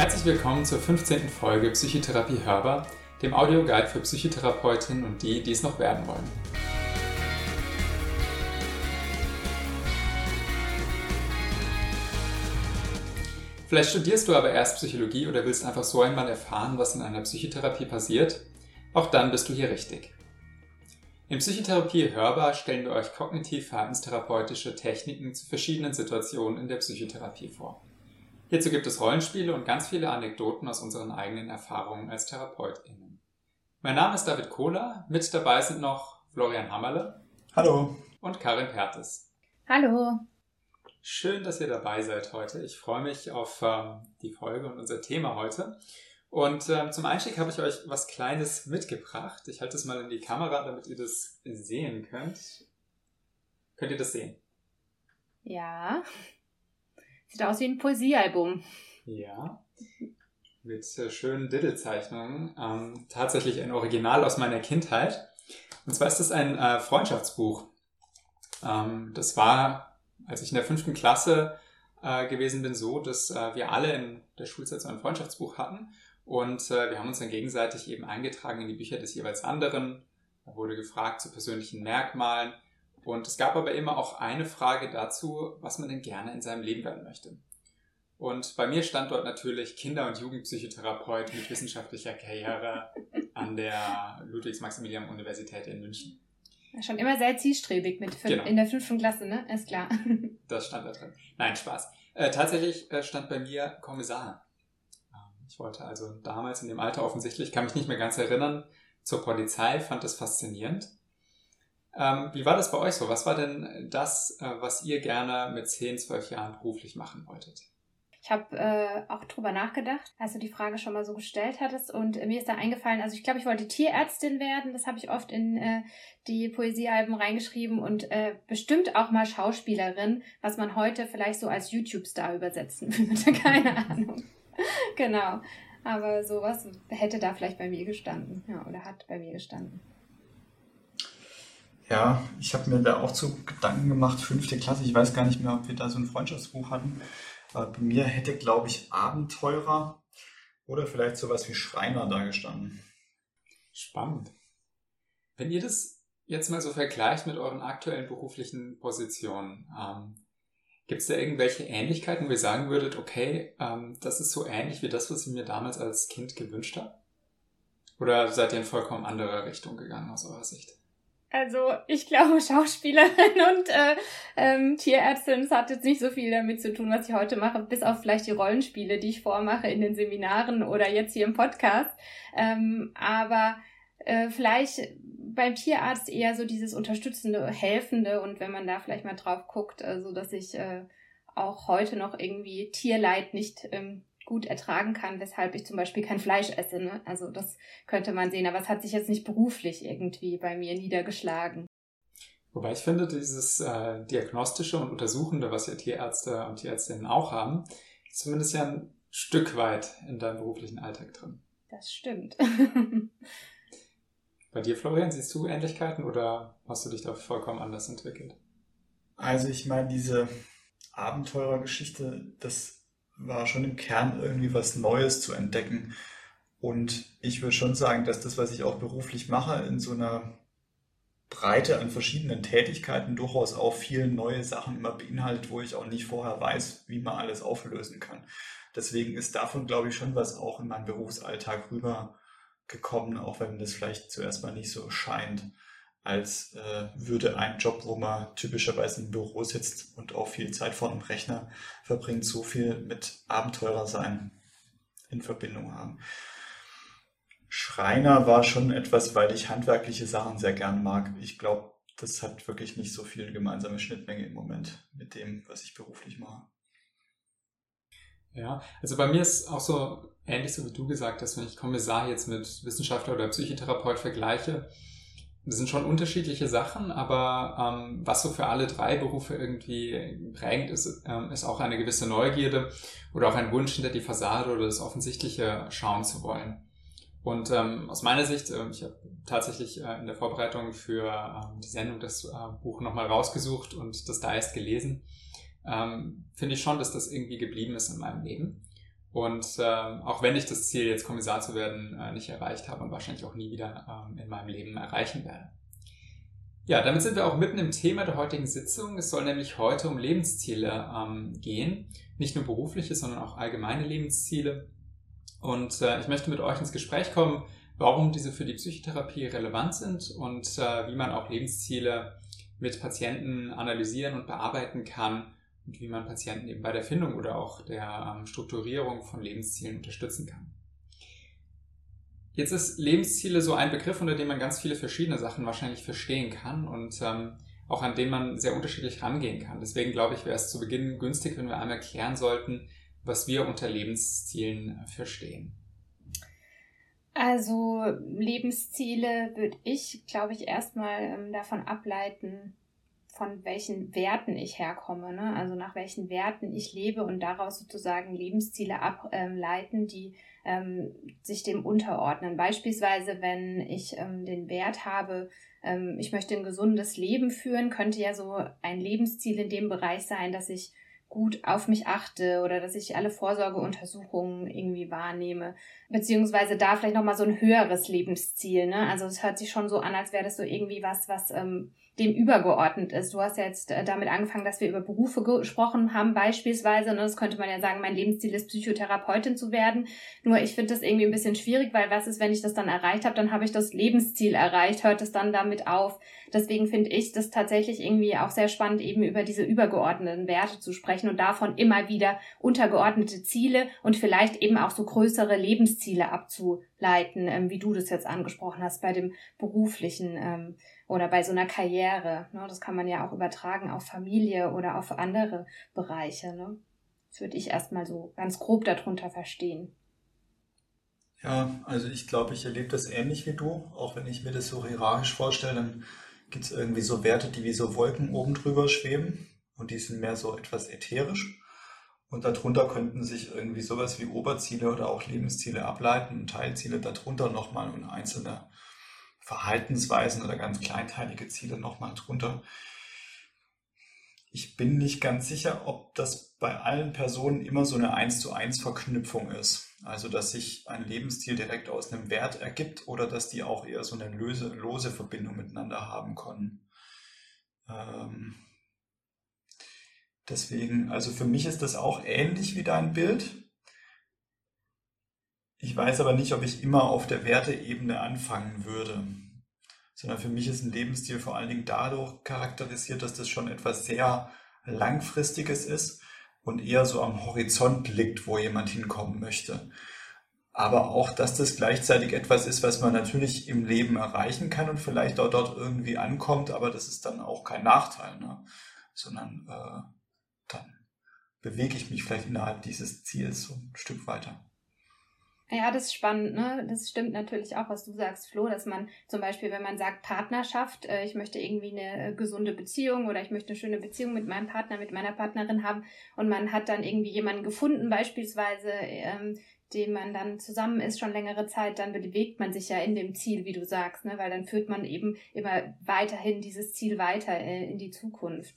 Herzlich willkommen zur 15. Folge Psychotherapie hörbar, dem Audioguide für Psychotherapeutinnen und die, die es noch werden wollen. Vielleicht studierst du aber erst Psychologie oder willst einfach so einmal erfahren, was in einer Psychotherapie passiert. Auch dann bist du hier richtig. In Psychotherapie hörbar stellen wir euch kognitiv-verhaltenstherapeutische Techniken zu verschiedenen Situationen in der Psychotherapie vor. Hierzu gibt es Rollenspiele und ganz viele Anekdoten aus unseren eigenen Erfahrungen als TherapeutInnen. Mein Name ist David Kohler, mit dabei sind noch Florian Hammerle. Hallo. Und Karin Pertes. Hallo. Schön, dass ihr dabei seid heute. Ich freue mich auf ähm, die Folge und unser Thema heute. Und ähm, zum Einstieg habe ich euch was Kleines mitgebracht. Ich halte es mal in die Kamera, damit ihr das sehen könnt. Könnt ihr das sehen? Ja. Sieht aus wie ein Poesiealbum. Ja. Mit äh, schönen Diddle-Zeichnungen. Ähm, tatsächlich ein Original aus meiner Kindheit. Und zwar ist das ein äh, Freundschaftsbuch. Ähm, das war, als ich in der fünften Klasse äh, gewesen bin, so, dass äh, wir alle in der Schulzeit so ein Freundschaftsbuch hatten. Und äh, wir haben uns dann gegenseitig eben eingetragen in die Bücher des jeweils anderen. Da wurde gefragt zu persönlichen Merkmalen. Und es gab aber immer auch eine Frage dazu, was man denn gerne in seinem Leben werden möchte. Und bei mir stand dort natürlich Kinder- und Jugendpsychotherapeut mit wissenschaftlicher Karriere an der Ludwigs-Maximilian-Universität in München. Schon immer sehr zielstrebig mit genau. in der fünften Klasse, ne? Ist klar. Das stand da drin. Nein, Spaß. Äh, tatsächlich äh, stand bei mir Kommissar. Ähm, ich wollte also damals in dem Alter offensichtlich, kann mich nicht mehr ganz erinnern, zur Polizei, fand das faszinierend. Ähm, wie war das bei euch so? Was war denn das, äh, was ihr gerne mit 10, 12 Jahren beruflich machen wolltet? Ich habe äh, auch drüber nachgedacht, als du die Frage schon mal so gestellt hattest. Und äh, mir ist da eingefallen, also ich glaube, ich wollte Tierärztin werden. Das habe ich oft in äh, die Poesiealben reingeschrieben und äh, bestimmt auch mal Schauspielerin, was man heute vielleicht so als YouTube-Star übersetzen würde. Keine Ahnung. genau. Aber sowas hätte da vielleicht bei mir gestanden. Ja, oder hat bei mir gestanden. Ja, ich habe mir da auch so Gedanken gemacht, fünfte Klasse. Ich weiß gar nicht mehr, ob wir da so ein Freundschaftsbuch hatten. Aber bei mir hätte, glaube ich, Abenteurer oder vielleicht sowas wie Schreiner da gestanden. Spannend. Wenn ihr das jetzt mal so vergleicht mit euren aktuellen beruflichen Positionen, ähm, gibt es da irgendwelche Ähnlichkeiten, wo ihr sagen würdet, okay, ähm, das ist so ähnlich wie das, was ich mir damals als Kind gewünscht habe? Oder seid ihr in vollkommen andere Richtung gegangen aus eurer Sicht? Also ich glaube, Schauspielerin und äh, ähm, Tierärztin, das hat jetzt nicht so viel damit zu tun, was ich heute mache, bis auf vielleicht die Rollenspiele, die ich vormache in den Seminaren oder jetzt hier im Podcast. Ähm, aber äh, vielleicht beim Tierarzt eher so dieses unterstützende, helfende und wenn man da vielleicht mal drauf guckt, also dass ich äh, auch heute noch irgendwie Tierleid nicht ähm, gut ertragen kann, weshalb ich zum Beispiel kein Fleisch esse. Ne? Also das könnte man sehen, aber es hat sich jetzt nicht beruflich irgendwie bei mir niedergeschlagen. Wobei ich finde, dieses äh, Diagnostische und Untersuchende, was ja Tierärzte und Tierärztinnen auch haben, ist zumindest ja ein Stück weit in deinem beruflichen Alltag drin. Das stimmt. Bei dir, Florian, siehst du Ähnlichkeiten oder hast du dich da vollkommen anders entwickelt? Also ich meine, diese Abenteurergeschichte, das war schon im Kern irgendwie was Neues zu entdecken. Und ich würde schon sagen, dass das, was ich auch beruflich mache, in so einer Breite an verschiedenen Tätigkeiten durchaus auch viele neue Sachen immer beinhaltet, wo ich auch nicht vorher weiß, wie man alles auflösen kann. Deswegen ist davon, glaube ich, schon was auch in meinen Berufsalltag rübergekommen, auch wenn das vielleicht zuerst mal nicht so scheint als äh, würde ein Job, wo man typischerweise im Büro sitzt und auch viel Zeit vor einem Rechner verbringt, so viel mit Abenteurer sein in Verbindung haben. Schreiner war schon etwas, weil ich handwerkliche Sachen sehr gern mag. Ich glaube, das hat wirklich nicht so viel gemeinsame Schnittmenge im Moment mit dem, was ich beruflich mache. Ja, also bei mir ist auch so ähnlich so wie du gesagt hast, wenn ich Kommissar jetzt mit Wissenschaftler oder Psychotherapeut vergleiche, sind schon unterschiedliche Sachen, aber ähm, was so für alle drei Berufe irgendwie prägend ist, ähm, ist auch eine gewisse Neugierde oder auch ein Wunsch, hinter die Fassade oder das Offensichtliche schauen zu wollen. Und ähm, aus meiner Sicht, äh, ich habe tatsächlich äh, in der Vorbereitung für ähm, die Sendung das äh, Buch nochmal rausgesucht und das da erst gelesen, ähm, finde ich schon, dass das irgendwie geblieben ist in meinem Leben. Und ähm, auch wenn ich das Ziel, jetzt Kommissar zu werden, äh, nicht erreicht habe und wahrscheinlich auch nie wieder ähm, in meinem Leben erreichen werde. Ja, damit sind wir auch mitten im Thema der heutigen Sitzung. Es soll nämlich heute um Lebensziele ähm, gehen. Nicht nur berufliche, sondern auch allgemeine Lebensziele. Und äh, ich möchte mit euch ins Gespräch kommen, warum diese für die Psychotherapie relevant sind und äh, wie man auch Lebensziele mit Patienten analysieren und bearbeiten kann und wie man Patienten eben bei der Findung oder auch der ähm, Strukturierung von Lebenszielen unterstützen kann. Jetzt ist Lebensziele so ein Begriff, unter dem man ganz viele verschiedene Sachen wahrscheinlich verstehen kann und ähm, auch an den man sehr unterschiedlich rangehen kann. Deswegen glaube ich, wäre es zu Beginn günstig, wenn wir einmal klären sollten, was wir unter Lebenszielen verstehen. Also Lebensziele würde ich, glaube ich, erstmal ähm, davon ableiten, von welchen Werten ich herkomme, ne? also nach welchen Werten ich lebe und daraus sozusagen Lebensziele ableiten, die ähm, sich dem unterordnen. Beispielsweise, wenn ich ähm, den Wert habe, ähm, ich möchte ein gesundes Leben führen, könnte ja so ein Lebensziel in dem Bereich sein, dass ich gut auf mich achte oder dass ich alle Vorsorgeuntersuchungen irgendwie wahrnehme. Beziehungsweise da vielleicht nochmal so ein höheres Lebensziel. Ne? Also es hört sich schon so an, als wäre das so irgendwie was, was ähm, dem übergeordnet ist. Du hast ja jetzt äh, damit angefangen, dass wir über Berufe gesprochen haben, beispielsweise. Und ne, das könnte man ja sagen, mein Lebensziel ist, Psychotherapeutin zu werden. Nur ich finde das irgendwie ein bisschen schwierig, weil was ist, wenn ich das dann erreicht habe, dann habe ich das Lebensziel erreicht, hört es dann damit auf. Deswegen finde ich das tatsächlich irgendwie auch sehr spannend, eben über diese übergeordneten Werte zu sprechen und davon immer wieder untergeordnete Ziele und vielleicht eben auch so größere Lebensziele abzuleiten, ähm, wie du das jetzt angesprochen hast bei dem beruflichen. Oder bei so einer Karriere. Ne? Das kann man ja auch übertragen auf Familie oder auf andere Bereiche. Ne? Das würde ich erstmal so ganz grob darunter verstehen. Ja, also ich glaube, ich erlebe das ähnlich wie du. Auch wenn ich mir das so hierarchisch vorstelle, dann gibt es irgendwie so Werte, die wie so Wolken oben drüber schweben und die sind mehr so etwas ätherisch. Und darunter könnten sich irgendwie sowas wie Oberziele oder auch Lebensziele ableiten und Teilziele darunter nochmal und einzelne Verhaltensweisen oder ganz kleinteilige Ziele nochmal drunter. Ich bin nicht ganz sicher, ob das bei allen Personen immer so eine 1 zu 1 Verknüpfung ist. Also, dass sich ein Lebensstil direkt aus einem Wert ergibt oder dass die auch eher so eine lose, lose Verbindung miteinander haben können. Ähm deswegen, also für mich ist das auch ähnlich wie dein Bild. Ich weiß aber nicht, ob ich immer auf der Werteebene anfangen würde. Sondern für mich ist ein Lebensstil vor allen Dingen dadurch charakterisiert, dass das schon etwas sehr Langfristiges ist und eher so am Horizont liegt, wo jemand hinkommen möchte. Aber auch, dass das gleichzeitig etwas ist, was man natürlich im Leben erreichen kann und vielleicht auch dort irgendwie ankommt, aber das ist dann auch kein Nachteil, ne? sondern äh, dann bewege ich mich vielleicht innerhalb dieses Ziels so ein Stück weiter. Ja, das ist spannend, ne? Das stimmt natürlich auch, was du sagst, Flo, dass man zum Beispiel, wenn man sagt Partnerschaft, äh, ich möchte irgendwie eine äh, gesunde Beziehung oder ich möchte eine schöne Beziehung mit meinem Partner, mit meiner Partnerin haben und man hat dann irgendwie jemanden gefunden, beispielsweise, ähm, dem man dann zusammen ist schon längere Zeit, dann bewegt man sich ja in dem Ziel, wie du sagst, ne? Weil dann führt man eben immer weiterhin dieses Ziel weiter äh, in die Zukunft.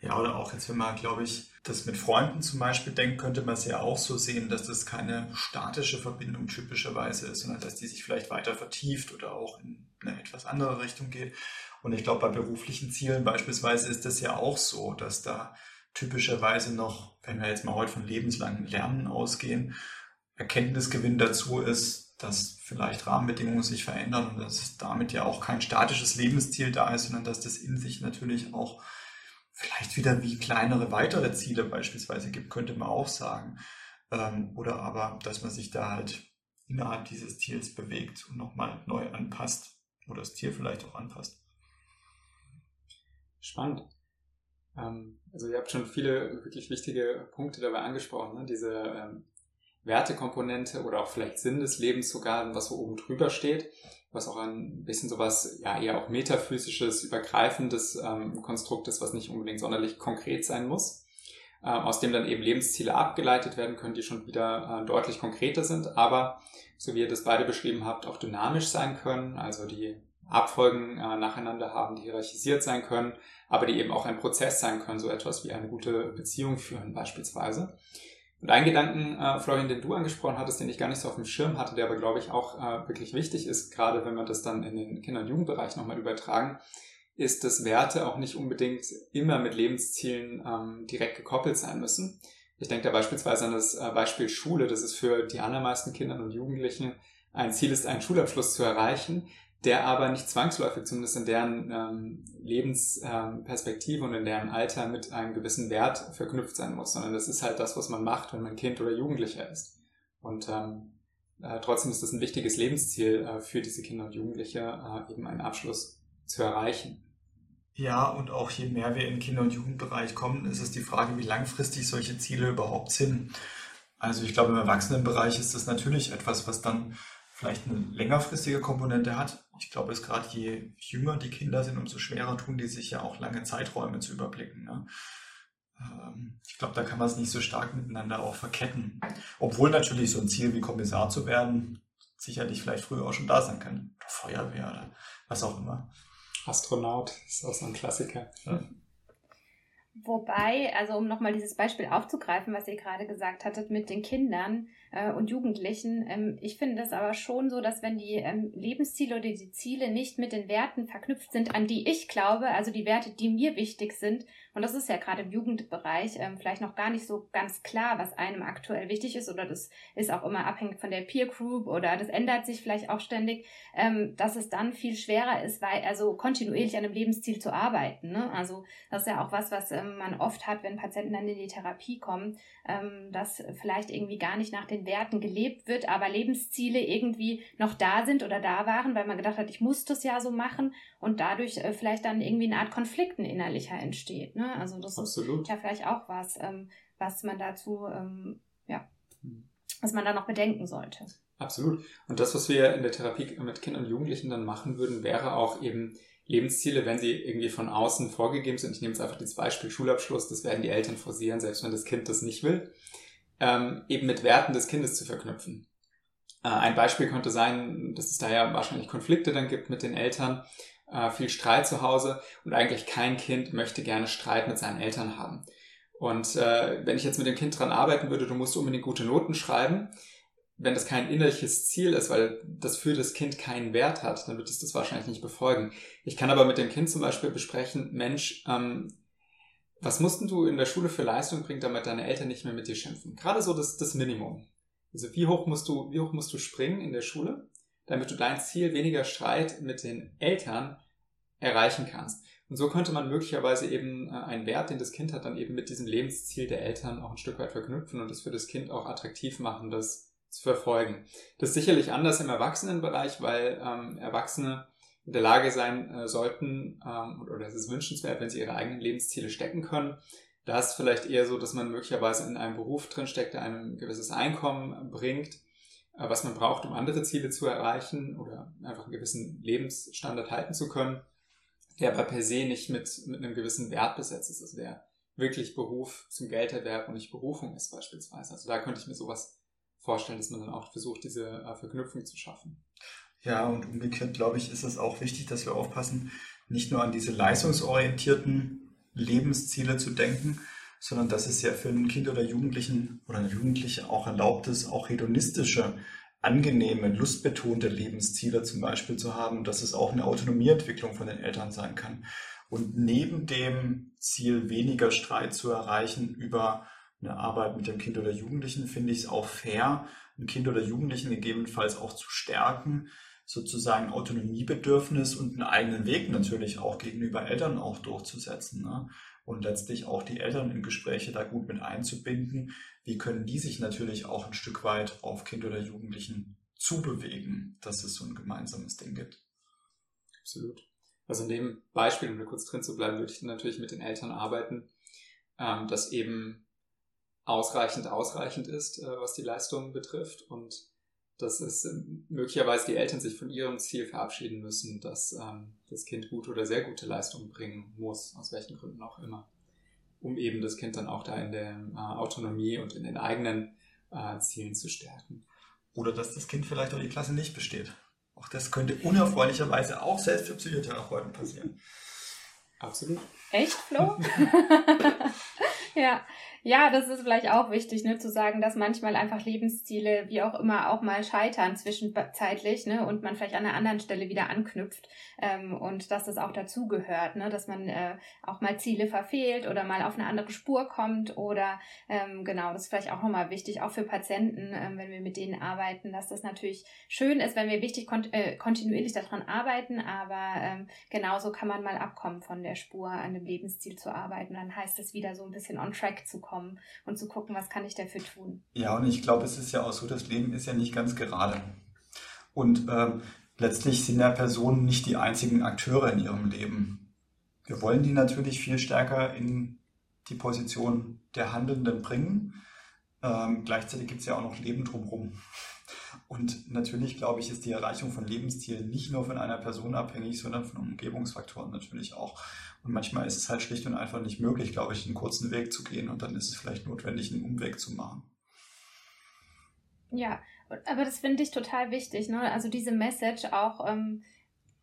Ja, oder auch jetzt, wenn man, glaube ich, das mit Freunden zum Beispiel denkt, könnte man es ja auch so sehen, dass das keine statische Verbindung typischerweise ist, sondern dass die sich vielleicht weiter vertieft oder auch in eine etwas andere Richtung geht. Und ich glaube, bei beruflichen Zielen beispielsweise ist das ja auch so, dass da typischerweise noch, wenn wir jetzt mal heute von lebenslangem Lernen ausgehen, Erkenntnisgewinn dazu ist, dass vielleicht Rahmenbedingungen sich verändern und dass damit ja auch kein statisches Lebensziel da ist, sondern dass das in sich natürlich auch vielleicht wieder wie kleinere weitere Ziele beispielsweise gibt, könnte man auch sagen. Ähm, oder aber, dass man sich da halt innerhalb dieses Ziels bewegt und nochmal neu anpasst oder das Ziel vielleicht auch anpasst. Spannend. Ähm, also ihr habt schon viele wirklich wichtige Punkte dabei angesprochen. Ne? Diese ähm, Wertekomponente oder auch vielleicht Sinn des Lebens sogar, was so oben drüber steht was auch ein bisschen sowas, ja, eher auch metaphysisches, übergreifendes ähm, Konstrukt ist, was nicht unbedingt sonderlich konkret sein muss, äh, aus dem dann eben Lebensziele abgeleitet werden können, die schon wieder äh, deutlich konkreter sind, aber, so wie ihr das beide beschrieben habt, auch dynamisch sein können, also die Abfolgen äh, nacheinander haben, die hierarchisiert sein können, aber die eben auch ein Prozess sein können, so etwas wie eine gute Beziehung führen beispielsweise. Und ein Gedanken, äh, Florian, den du angesprochen hattest, den ich gar nicht so auf dem Schirm hatte, der aber, glaube ich, auch äh, wirklich wichtig ist, gerade wenn wir das dann in den Kinder- und Jugendbereich nochmal übertragen, ist, dass Werte auch nicht unbedingt immer mit Lebenszielen ähm, direkt gekoppelt sein müssen. Ich denke da beispielsweise an das äh, Beispiel Schule, das ist für die allermeisten Kinder und Jugendlichen ein Ziel ist, einen Schulabschluss zu erreichen, der aber nicht zwangsläufig, zumindest in deren ähm, Lebensperspektive ähm, und in deren Alter mit einem gewissen Wert verknüpft sein muss, sondern das ist halt das, was man macht, wenn man Kind oder Jugendlicher ist. Und ähm, äh, trotzdem ist das ein wichtiges Lebensziel äh, für diese Kinder und Jugendliche, äh, eben einen Abschluss zu erreichen. Ja, und auch je mehr wir den Kinder- und Jugendbereich kommen, ist es die Frage, wie langfristig solche Ziele überhaupt sind. Also ich glaube, im Erwachsenenbereich ist das natürlich etwas, was dann vielleicht eine längerfristige Komponente hat. Ich glaube, es gerade je jünger die Kinder sind, umso schwerer tun die sich ja auch lange Zeiträume zu überblicken. Ne? Ähm, ich glaube, da kann man es nicht so stark miteinander auch verketten. Obwohl natürlich so ein Ziel wie Kommissar zu werden, sicherlich vielleicht früher auch schon da sein kann. Oder Feuerwehr oder was auch immer. Astronaut ist auch so ein Klassiker. Ja. Wobei, also um nochmal dieses Beispiel aufzugreifen, was ihr gerade gesagt hattet mit den Kindern, äh, und Jugendlichen. Ähm, ich finde es aber schon so, dass wenn die ähm, Lebensziele oder die Ziele nicht mit den Werten verknüpft sind, an die ich glaube, also die Werte, die mir wichtig sind, und das ist ja gerade im Jugendbereich ähm, vielleicht noch gar nicht so ganz klar, was einem aktuell wichtig ist, oder das ist auch immer abhängig von der Peer Group oder das ändert sich vielleicht auch ständig, ähm, dass es dann viel schwerer ist, weil also kontinuierlich an einem Lebensziel zu arbeiten. Ne? Also das ist ja auch was, was ähm, man oft hat, wenn Patienten dann in die Therapie kommen, ähm, dass vielleicht irgendwie gar nicht nach den den Werten gelebt wird, aber Lebensziele irgendwie noch da sind oder da waren, weil man gedacht hat, ich muss das ja so machen und dadurch äh, vielleicht dann irgendwie eine Art Konflikten innerlicher entsteht. Ne? Also das Absolut. ist ja vielleicht auch was, ähm, was man dazu, ähm, ja, hm. was man da noch bedenken sollte. Absolut. Und das, was wir in der Therapie mit Kindern und Jugendlichen dann machen würden, wäre auch eben Lebensziele, wenn sie irgendwie von außen vorgegeben sind. Ich nehme jetzt einfach das Beispiel Schulabschluss, das werden die Eltern forcieren, selbst wenn das Kind das nicht will ähm, eben mit Werten des Kindes zu verknüpfen. Äh, ein Beispiel könnte sein, dass es da ja wahrscheinlich Konflikte dann gibt mit den Eltern, äh, viel Streit zu Hause und eigentlich kein Kind möchte gerne Streit mit seinen Eltern haben. Und äh, wenn ich jetzt mit dem Kind dran arbeiten würde, du musst unbedingt gute Noten schreiben, wenn das kein innerliches Ziel ist, weil das für das Kind keinen Wert hat, dann wird es das wahrscheinlich nicht befolgen. Ich kann aber mit dem Kind zum Beispiel besprechen, Mensch, ähm, was mussten du in der Schule für Leistung bringen, damit deine Eltern nicht mehr mit dir schimpfen? Gerade so das, das Minimum. Also wie hoch musst du, wie hoch musst du springen in der Schule, damit du dein Ziel weniger Streit mit den Eltern erreichen kannst? Und so könnte man möglicherweise eben äh, einen Wert, den das Kind hat, dann eben mit diesem Lebensziel der Eltern auch ein Stück weit verknüpfen und es für das Kind auch attraktiv machen, das zu verfolgen. Das ist sicherlich anders im Erwachsenenbereich, weil ähm, Erwachsene in der Lage sein äh, sollten, ähm, oder es ist wünschenswert, wenn sie ihre eigenen Lebensziele stecken können. Da ist vielleicht eher so, dass man möglicherweise in einem Beruf drinsteckt, der einem ein gewisses Einkommen bringt, äh, was man braucht, um andere Ziele zu erreichen oder einfach einen gewissen Lebensstandard halten zu können, der aber per se nicht mit, mit einem gewissen Wert besetzt ist. Also der wirklich Beruf zum Gelderwerb und nicht Berufung ist beispielsweise. Also da könnte ich mir sowas vorstellen, dass man dann auch versucht, diese äh, Verknüpfung zu schaffen. Ja, und umgekehrt, glaube ich, ist es auch wichtig, dass wir aufpassen, nicht nur an diese leistungsorientierten Lebensziele zu denken, sondern dass es ja für ein Kind oder Jugendlichen oder eine Jugendliche auch erlaubt ist, auch hedonistische, angenehme, lustbetonte Lebensziele zum Beispiel zu haben, dass es auch eine Autonomieentwicklung von den Eltern sein kann. Und neben dem Ziel, weniger Streit zu erreichen über eine Arbeit mit dem Kind oder Jugendlichen, finde ich es auch fair, ein Kind oder Jugendlichen gegebenenfalls auch zu stärken, sozusagen Autonomiebedürfnis und einen eigenen Weg natürlich auch gegenüber Eltern auch durchzusetzen. Ne? Und letztlich auch die Eltern in Gespräche da gut mit einzubinden. Wie können die sich natürlich auch ein Stück weit auf Kind oder Jugendlichen zubewegen, dass es so ein gemeinsames Ding gibt. Absolut. Also in dem Beispiel, um da kurz drin zu bleiben, würde ich natürlich mit den Eltern arbeiten, ähm, dass eben ausreichend ausreichend ist, äh, was die Leistung betrifft und dass es ähm, möglicherweise die Eltern sich von ihrem Ziel verabschieden müssen, dass ähm, das Kind gute oder sehr gute Leistungen bringen muss, aus welchen Gründen auch immer, um eben das Kind dann auch da in der äh, Autonomie und in den eigenen äh, Zielen zu stärken. Oder dass das Kind vielleicht auch die Klasse nicht besteht. Auch das könnte unerfreulicherweise auch selbst für Psychotherapeuten passieren. Absolut. Echt, Flo? ja. Ja, das ist vielleicht auch wichtig, ne, zu sagen, dass manchmal einfach Lebensziele, wie auch immer, auch mal scheitern zwischenzeitlich, ne, und man vielleicht an einer anderen Stelle wieder anknüpft ähm, und dass das auch dazugehört, ne, dass man äh, auch mal Ziele verfehlt oder mal auf eine andere Spur kommt oder ähm, genau, das ist vielleicht auch nochmal wichtig, auch für Patienten, ähm, wenn wir mit denen arbeiten, dass das natürlich schön ist, wenn wir wichtig kont äh, kontinuierlich daran arbeiten, aber ähm, genauso kann man mal abkommen von der Spur, an dem Lebensziel zu arbeiten. Dann heißt es wieder so ein bisschen on track zu kommen kommen und zu gucken, was kann ich dafür tun. Ja, und ich glaube, es ist ja auch so, das Leben ist ja nicht ganz gerade. Und ähm, letztlich sind ja Personen nicht die einzigen Akteure in ihrem Leben. Wir wollen die natürlich viel stärker in die Position der Handelnden bringen. Ähm, gleichzeitig gibt es ja auch noch Leben drumherum. Und natürlich, glaube ich, ist die Erreichung von Lebenszielen nicht nur von einer Person abhängig, sondern von Umgebungsfaktoren natürlich auch. Und manchmal ist es halt schlicht und einfach nicht möglich, glaube ich, einen kurzen Weg zu gehen und dann ist es vielleicht notwendig, einen Umweg zu machen. Ja, aber das finde ich total wichtig. Ne? Also diese Message auch ähm,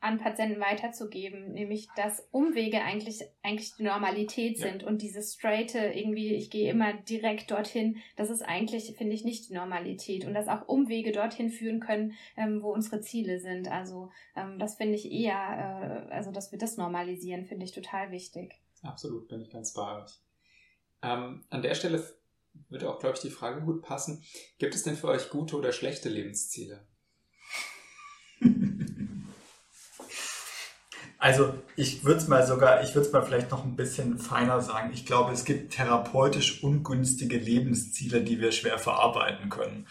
an Patienten weiterzugeben, nämlich dass Umwege eigentlich, eigentlich die Normalität sind ja. und dieses straighte irgendwie, ich gehe immer direkt dorthin, das ist eigentlich, finde ich, nicht die Normalität und dass auch Umwege dorthin führen können, ähm, wo unsere Ziele sind. Also ähm, das finde ich eher, äh, also dass wir das normalisieren, finde ich total wichtig. Absolut, bin ich ganz bei euch. Ähm, an der Stelle würde auch, glaube ich, die Frage gut passen. Gibt es denn für euch gute oder schlechte Lebensziele? Also ich würde es mal sogar, ich würde es mal vielleicht noch ein bisschen feiner sagen. Ich glaube, es gibt therapeutisch ungünstige Lebensziele, die wir schwer verarbeiten können,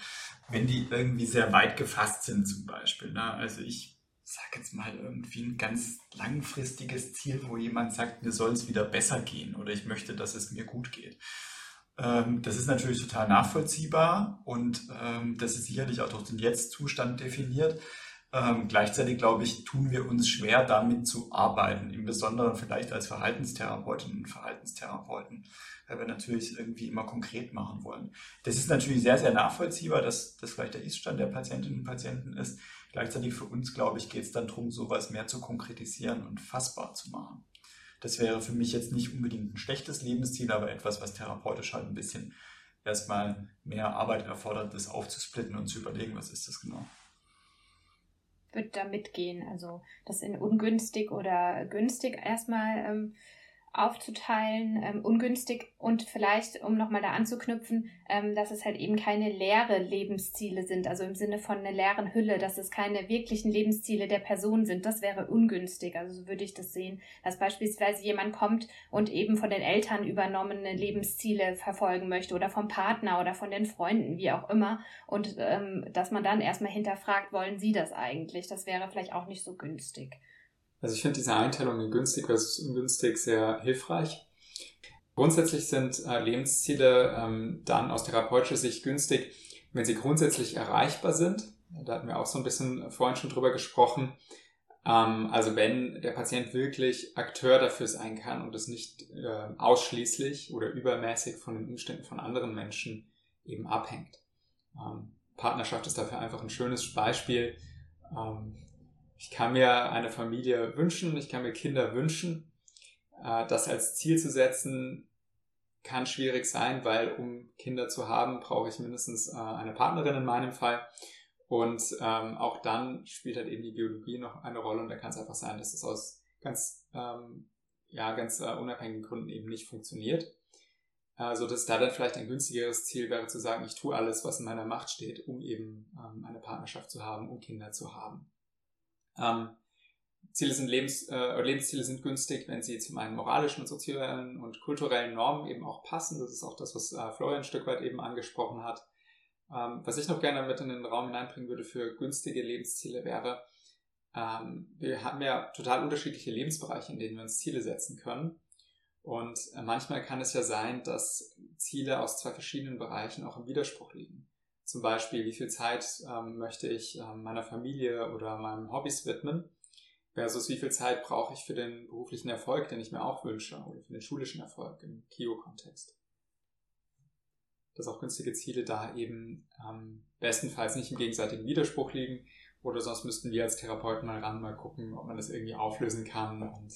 wenn die irgendwie sehr weit gefasst sind zum Beispiel. Ne? Also ich sage jetzt mal irgendwie ein ganz langfristiges Ziel, wo jemand sagt, mir soll es wieder besser gehen oder ich möchte, dass es mir gut geht. Ähm, das ist natürlich total nachvollziehbar und ähm, das ist sicherlich auch durch den Jetzt-Zustand definiert. Ähm, gleichzeitig, glaube ich, tun wir uns schwer, damit zu arbeiten, im Besonderen vielleicht als Verhaltenstherapeutinnen und Verhaltenstherapeuten, weil wir natürlich irgendwie immer konkret machen wollen. Das ist natürlich sehr, sehr nachvollziehbar, dass das vielleicht der Iststand der Patientinnen und Patienten ist. Gleichzeitig für uns, glaube ich, geht es dann darum, sowas mehr zu konkretisieren und fassbar zu machen. Das wäre für mich jetzt nicht unbedingt ein schlechtes Lebensziel, aber etwas, was therapeutisch halt ein bisschen erstmal mehr Arbeit erfordert, das aufzusplitten und zu überlegen, was ist das genau würde da mitgehen. Also das in ungünstig oder günstig erstmal ähm, aufzuteilen, ähm, ungünstig und vielleicht, um nochmal da anzuknüpfen, ähm, dass es halt eben keine leere Lebensziele sind, also im Sinne von einer leeren Hülle, dass es keine wirklichen Lebensziele der Person sind. Das wäre ungünstig, also so würde ich das sehen, dass beispielsweise jemand kommt und eben von den Eltern übernommene Lebensziele verfolgen möchte oder vom Partner oder von den Freunden, wie auch immer, und ähm, dass man dann erstmal hinterfragt, wollen sie das eigentlich? Das wäre vielleicht auch nicht so günstig. Also ich finde diese Einteilung in günstig versus ungünstig sehr hilfreich. Grundsätzlich sind äh, Lebensziele ähm, dann aus therapeutischer Sicht günstig, wenn sie grundsätzlich erreichbar sind. Da hatten wir auch so ein bisschen vorhin schon drüber gesprochen. Ähm, also wenn der Patient wirklich Akteur dafür sein kann und es nicht äh, ausschließlich oder übermäßig von den Umständen von anderen Menschen eben abhängt. Ähm, Partnerschaft ist dafür einfach ein schönes Beispiel. Ähm, ich kann mir eine Familie wünschen, ich kann mir Kinder wünschen. Äh, das als Ziel zu setzen, kann schwierig sein, weil um Kinder zu haben, brauche ich mindestens äh, eine Partnerin in meinem Fall. Und ähm, auch dann spielt halt eben die Biologie noch eine Rolle und da kann es einfach sein, dass es aus ganz, ähm, ja, ganz äh, unabhängigen Gründen eben nicht funktioniert. Also dass da dann vielleicht ein günstigeres Ziel wäre zu sagen, ich tue alles, was in meiner Macht steht, um eben ähm, eine Partnerschaft zu haben, um Kinder zu haben. Ähm, Ziele sind Lebens, äh, Lebensziele sind günstig, wenn sie zu meinen moralischen und sozialen und kulturellen Normen eben auch passen. Das ist auch das, was äh, Florian ein Stück weit eben angesprochen hat. Ähm, was ich noch gerne mit in den Raum hineinbringen würde für günstige Lebensziele wäre, ähm, wir haben ja total unterschiedliche Lebensbereiche, in denen wir uns Ziele setzen können. Und äh, manchmal kann es ja sein, dass Ziele aus zwei verschiedenen Bereichen auch im Widerspruch liegen. Zum Beispiel, wie viel Zeit ähm, möchte ich ähm, meiner Familie oder meinem Hobbys widmen, versus wie viel Zeit brauche ich für den beruflichen Erfolg, den ich mir auch wünsche, oder für den schulischen Erfolg im KIO-Kontext. Dass auch günstige Ziele da eben ähm, bestenfalls nicht im gegenseitigen Widerspruch liegen, oder sonst müssten wir als Therapeuten mal ran, mal gucken, ob man das irgendwie auflösen kann und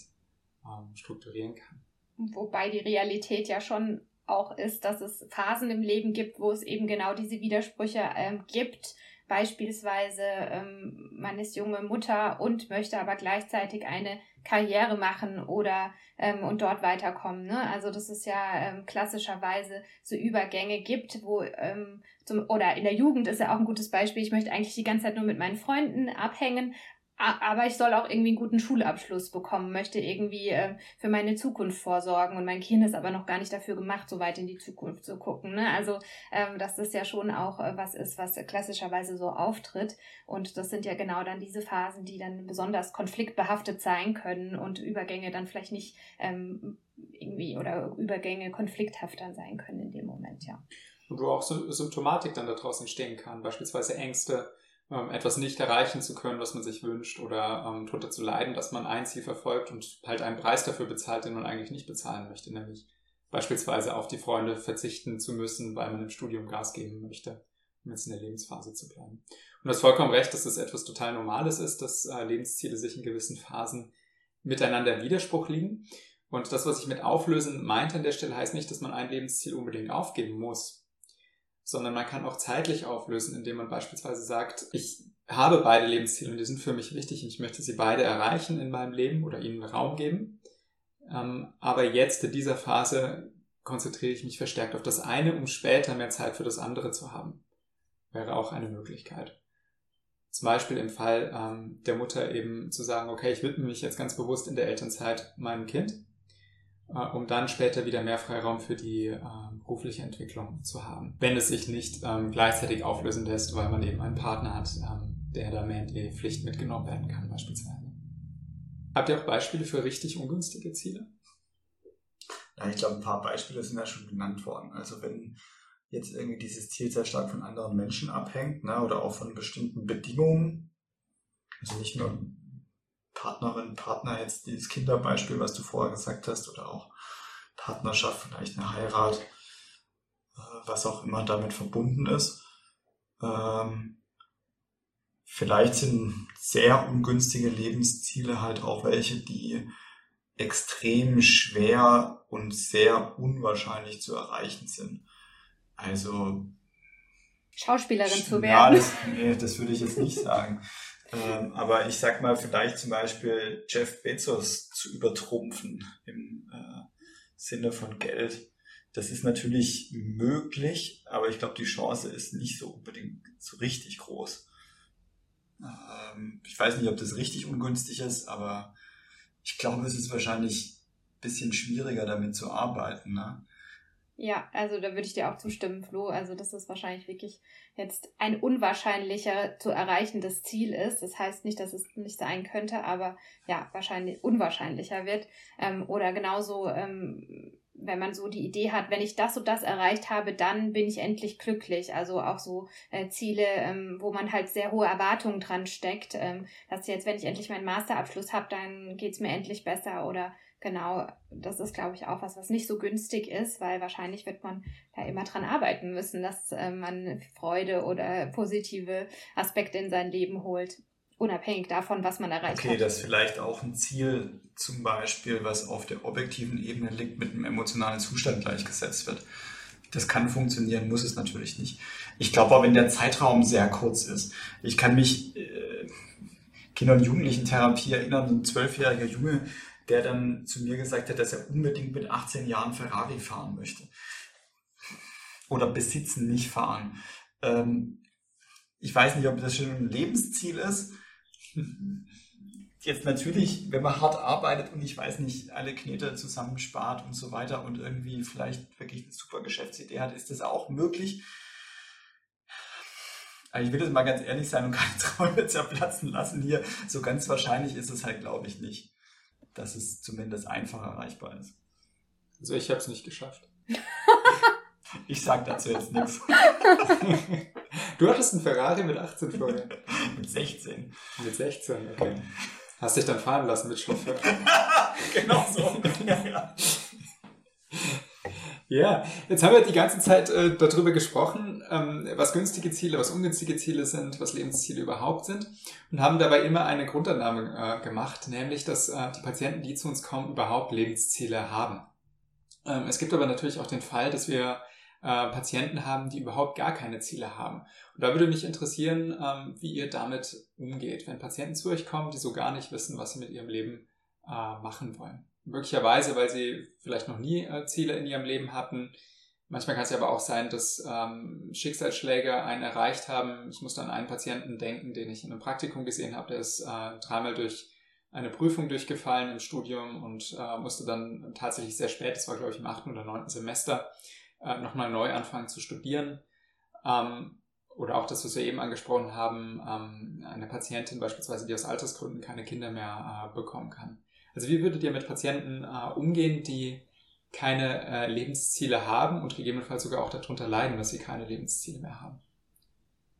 ähm, strukturieren kann. Wobei die Realität ja schon auch ist, dass es Phasen im Leben gibt, wo es eben genau diese Widersprüche ähm, gibt. Beispielsweise, ähm, man ist junge Mutter und möchte aber gleichzeitig eine Karriere machen oder ähm, und dort weiterkommen. Ne? Also dass es ja ähm, klassischerweise so Übergänge gibt, wo ähm, zum, oder in der Jugend ist ja auch ein gutes Beispiel, ich möchte eigentlich die ganze Zeit nur mit meinen Freunden abhängen, aber ich soll auch irgendwie einen guten Schulabschluss bekommen, möchte irgendwie äh, für meine Zukunft vorsorgen und mein Kind ist aber noch gar nicht dafür gemacht, so weit in die Zukunft zu gucken. Ne? Also, ähm, dass das ja schon auch äh, was ist, was klassischerweise so auftritt. Und das sind ja genau dann diese Phasen, die dann besonders konfliktbehaftet sein können und Übergänge dann vielleicht nicht ähm, irgendwie oder Übergänge konflikthaft dann sein können in dem Moment, ja. Und wo auch Symptomatik dann daraus entstehen kann, beispielsweise Ängste, ähm, etwas nicht erreichen zu können, was man sich wünscht oder ähm, drunter zu leiden, dass man ein Ziel verfolgt und halt einen Preis dafür bezahlt, den man eigentlich nicht bezahlen möchte, nämlich beispielsweise auf die Freunde verzichten zu müssen, weil man im Studium Gas geben möchte, um jetzt in der Lebensphase zu bleiben. Und das vollkommen recht, dass das etwas total Normales ist, dass äh, Lebensziele sich in gewissen Phasen miteinander im Widerspruch liegen. Und das, was ich mit auflösen meinte an der Stelle, heißt nicht, dass man ein Lebensziel unbedingt aufgeben muss sondern man kann auch zeitlich auflösen, indem man beispielsweise sagt, ich habe beide Lebensziele und die sind für mich wichtig und ich möchte sie beide erreichen in meinem Leben oder ihnen Raum geben. Ähm, aber jetzt in dieser Phase konzentriere ich mich verstärkt auf das eine, um später mehr Zeit für das andere zu haben. Wäre auch eine Möglichkeit. Zum Beispiel im Fall ähm, der Mutter eben zu sagen, okay, ich widme mich jetzt ganz bewusst in der Elternzeit meinem Kind um dann später wieder mehr Freiraum für die äh, berufliche Entwicklung zu haben. Wenn es sich nicht ähm, gleichzeitig auflösen lässt, weil man eben einen Partner hat, ähm, der da mehr in die Pflicht mitgenommen werden kann beispielsweise. Habt ihr auch Beispiele für richtig ungünstige Ziele? Ja, ich glaube, ein paar Beispiele sind ja schon genannt worden. Also wenn jetzt irgendwie dieses Ziel sehr stark von anderen Menschen abhängt ne, oder auch von bestimmten Bedingungen, also nicht nur Partnerin, Partner, jetzt dieses Kinderbeispiel, was du vorher gesagt hast, oder auch Partnerschaft, vielleicht eine Heirat, äh, was auch immer damit verbunden ist. Ähm, vielleicht sind sehr ungünstige Lebensziele halt auch welche, die extrem schwer und sehr unwahrscheinlich zu erreichen sind. Also Schauspielerin zu werden. Ja, das, nee, das würde ich jetzt nicht sagen. Ähm, aber ich sag mal, vielleicht zum Beispiel Jeff Bezos zu übertrumpfen im äh, Sinne von Geld. Das ist natürlich möglich, aber ich glaube, die Chance ist nicht so unbedingt so richtig groß. Ähm, ich weiß nicht, ob das richtig ungünstig ist, aber ich glaube, es ist wahrscheinlich ein bisschen schwieriger damit zu arbeiten. Ne? Ja, also da würde ich dir auch zustimmen, Flo. Also, dass es wahrscheinlich wirklich jetzt ein unwahrscheinlicher zu erreichendes Ziel ist. Das heißt nicht, dass es nicht sein könnte, aber ja, wahrscheinlich unwahrscheinlicher wird. Ähm, oder genauso, ähm, wenn man so die Idee hat, wenn ich das und das erreicht habe, dann bin ich endlich glücklich. Also auch so äh, Ziele, ähm, wo man halt sehr hohe Erwartungen dran steckt, ähm, dass jetzt, wenn ich endlich meinen Masterabschluss habe, dann geht's mir endlich besser oder Genau, das ist, glaube ich, auch was, was nicht so günstig ist, weil wahrscheinlich wird man da immer dran arbeiten müssen, dass äh, man Freude oder positive Aspekte in sein Leben holt, unabhängig davon, was man erreicht okay, hat. Okay, das ist vielleicht auch ein Ziel, zum Beispiel, was auf der objektiven Ebene liegt, mit einem emotionalen Zustand gleichgesetzt wird. Das kann funktionieren, muss es natürlich nicht. Ich glaube aber, wenn der Zeitraum sehr kurz ist, ich kann mich äh, Kinder- und Jugendlichen-Therapie erinnern, ein zwölfjähriger Junge, der dann zu mir gesagt hat, dass er unbedingt mit 18 Jahren Ferrari fahren möchte. Oder besitzen, nicht fahren. Ähm, ich weiß nicht, ob das schon ein Lebensziel ist. Jetzt natürlich, wenn man hart arbeitet und ich weiß nicht, alle Knete zusammenspart und so weiter und irgendwie vielleicht wirklich eine super Geschäftsidee hat, ist das auch möglich. Aber ich will jetzt mal ganz ehrlich sein und keine Träume zerplatzen lassen hier. So ganz wahrscheinlich ist es halt, glaube ich, nicht dass es zumindest einfach erreichbar ist. Also ich habe es nicht geschafft. ich sage dazu jetzt nichts. Du hattest einen Ferrari mit 18 vorher. mit 16. Mit 16, okay. Hast dich dann fahren lassen mit Chauffeur. genau so. ja. Ja, jetzt haben wir die ganze Zeit äh, darüber gesprochen, ähm, was günstige Ziele, was ungünstige Ziele sind, was Lebensziele überhaupt sind und haben dabei immer eine Grundannahme äh, gemacht, nämlich dass äh, die Patienten, die zu uns kommen, überhaupt Lebensziele haben. Ähm, es gibt aber natürlich auch den Fall, dass wir äh, Patienten haben, die überhaupt gar keine Ziele haben. Und da würde mich interessieren, ähm, wie ihr damit umgeht, wenn Patienten zu euch kommen, die so gar nicht wissen, was sie mit ihrem Leben äh, machen wollen. Möglicherweise, weil sie vielleicht noch nie äh, Ziele in ihrem Leben hatten. Manchmal kann es ja aber auch sein, dass ähm, Schicksalsschläge einen erreicht haben. Ich muss an einen Patienten denken, den ich in einem Praktikum gesehen habe, der ist äh, dreimal durch eine Prüfung durchgefallen im Studium und äh, musste dann tatsächlich sehr spät, das war glaube ich im achten oder neunten Semester, äh, nochmal neu anfangen zu studieren. Ähm, oder auch das, was wir eben angesprochen haben, ähm, eine Patientin beispielsweise, die aus Altersgründen keine Kinder mehr äh, bekommen kann. Also wie würdet ihr mit Patienten äh, umgehen, die keine äh, Lebensziele haben und gegebenenfalls sogar auch darunter leiden, dass sie keine Lebensziele mehr haben?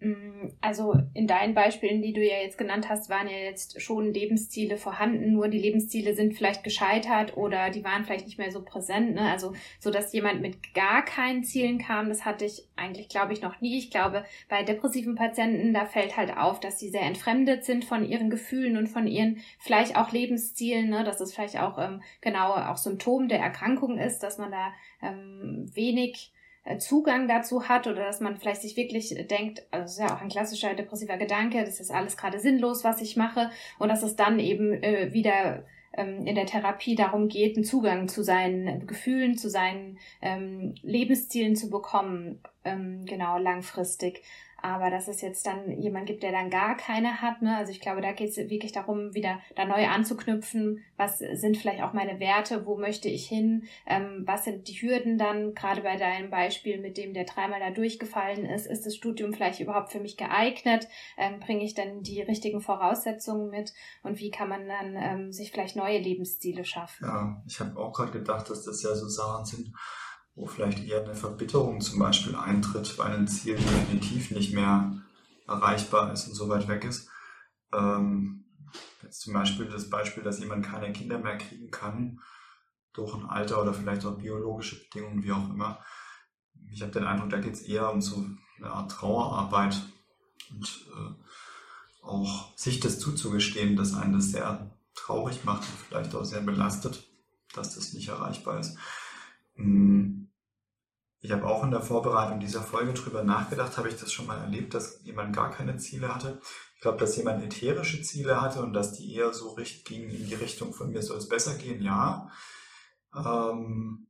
Mm, also in deinen Beispielen, die du ja jetzt genannt hast, waren ja jetzt schon Lebensziele vorhanden, nur die Lebensziele sind vielleicht gescheitert oder die waren vielleicht nicht mehr so präsent. Ne? Also so, dass jemand mit gar keinen Zielen kam, das hatte ich eigentlich, glaube ich, noch nie. Ich glaube, bei depressiven Patienten, da fällt halt auf, dass sie sehr entfremdet sind von ihren Gefühlen und von ihren vielleicht auch Lebenszielen. Ne? Dass es vielleicht auch ähm, genau auch Symptom der Erkrankung ist, dass man da ähm, wenig Zugang dazu hat oder dass man vielleicht sich wirklich denkt, also ist ja auch ein klassischer depressiver Gedanke, das ist alles gerade sinnlos, was ich mache und dass es dann eben äh, wieder ähm, in der Therapie darum geht, einen Zugang zu seinen Gefühlen, zu seinen ähm, Lebenszielen zu bekommen, ähm, genau langfristig. Aber dass es jetzt dann jemand gibt, der dann gar keine hat, ne? Also ich glaube, da geht es wirklich darum, wieder da neu anzuknüpfen. Was sind vielleicht auch meine Werte? Wo möchte ich hin? Ähm, was sind die Hürden dann? Gerade bei deinem Beispiel, mit dem der dreimal da durchgefallen ist, ist das Studium vielleicht überhaupt für mich geeignet? Ähm, Bringe ich dann die richtigen Voraussetzungen mit? Und wie kann man dann ähm, sich vielleicht neue Lebensziele schaffen? Ja, ich habe auch gerade gedacht, dass das ja so Sachen sind wo vielleicht eher eine Verbitterung zum Beispiel eintritt, weil ein Ziel definitiv nicht mehr erreichbar ist und so weit weg ist. Ähm, jetzt zum Beispiel das Beispiel, dass jemand keine Kinder mehr kriegen kann, durch ein Alter oder vielleicht auch biologische Bedingungen, wie auch immer. Ich habe den Eindruck, da geht es eher um so eine Art Trauerarbeit und äh, auch sich das zuzugestehen, dass einen das sehr traurig macht und vielleicht auch sehr belastet, dass das nicht erreichbar ist. Hm. Ich habe auch in der Vorbereitung dieser Folge drüber nachgedacht, habe ich das schon mal erlebt, dass jemand gar keine Ziele hatte. Ich glaube, dass jemand ätherische Ziele hatte und dass die eher so gingen in die Richtung von mir soll es besser gehen, ja. Ähm,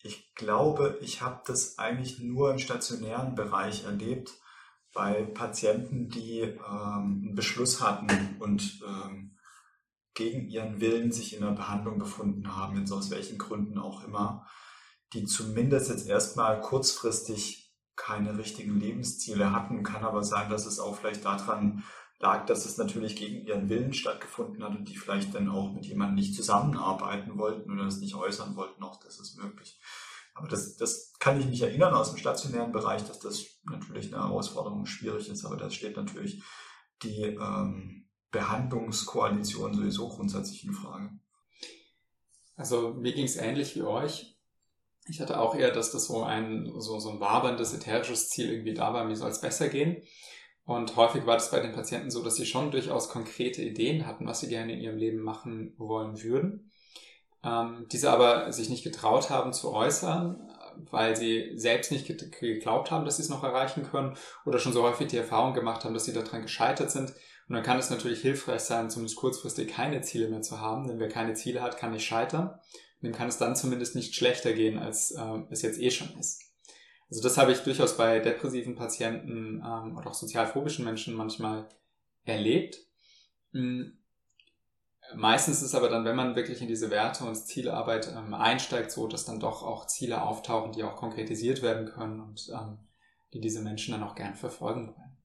ich glaube, ich habe das eigentlich nur im stationären Bereich erlebt, bei Patienten, die ähm, einen Beschluss hatten und ähm, gegen ihren Willen sich in der Behandlung befunden haben, jetzt aus welchen Gründen auch immer die zumindest jetzt erstmal kurzfristig keine richtigen Lebensziele hatten. Kann aber sein, dass es auch vielleicht daran lag, dass es natürlich gegen ihren Willen stattgefunden hat und die vielleicht dann auch mit jemandem nicht zusammenarbeiten wollten oder es nicht äußern wollten, auch das ist möglich. Aber das, das kann ich mich erinnern aus dem stationären Bereich, dass das natürlich eine Herausforderung schwierig ist, aber da steht natürlich die ähm, Behandlungskoalition sowieso grundsätzlich in Frage. Also mir ging es ähnlich wie euch. Ich hatte auch eher, dass das so ein, so, so ein waberndes, ätherisches Ziel irgendwie da war, mir soll es besser gehen. Und häufig war das bei den Patienten so, dass sie schon durchaus konkrete Ideen hatten, was sie gerne in ihrem Leben machen wollen würden. Ähm, diese aber sich nicht getraut haben zu äußern, weil sie selbst nicht geglaubt haben, dass sie es noch erreichen können oder schon so häufig die Erfahrung gemacht haben, dass sie daran gescheitert sind. Und dann kann es natürlich hilfreich sein, zumindest kurzfristig keine Ziele mehr zu haben, denn wer keine Ziele hat, kann nicht scheitern dem kann es dann zumindest nicht schlechter gehen, als äh, es jetzt eh schon ist. Also das habe ich durchaus bei depressiven Patienten ähm, oder auch sozialphobischen Menschen manchmal erlebt. Mhm. Meistens ist aber dann, wenn man wirklich in diese Werte und Zielarbeit ähm, einsteigt, so, dass dann doch auch Ziele auftauchen, die auch konkretisiert werden können und ähm, die diese Menschen dann auch gern verfolgen wollen.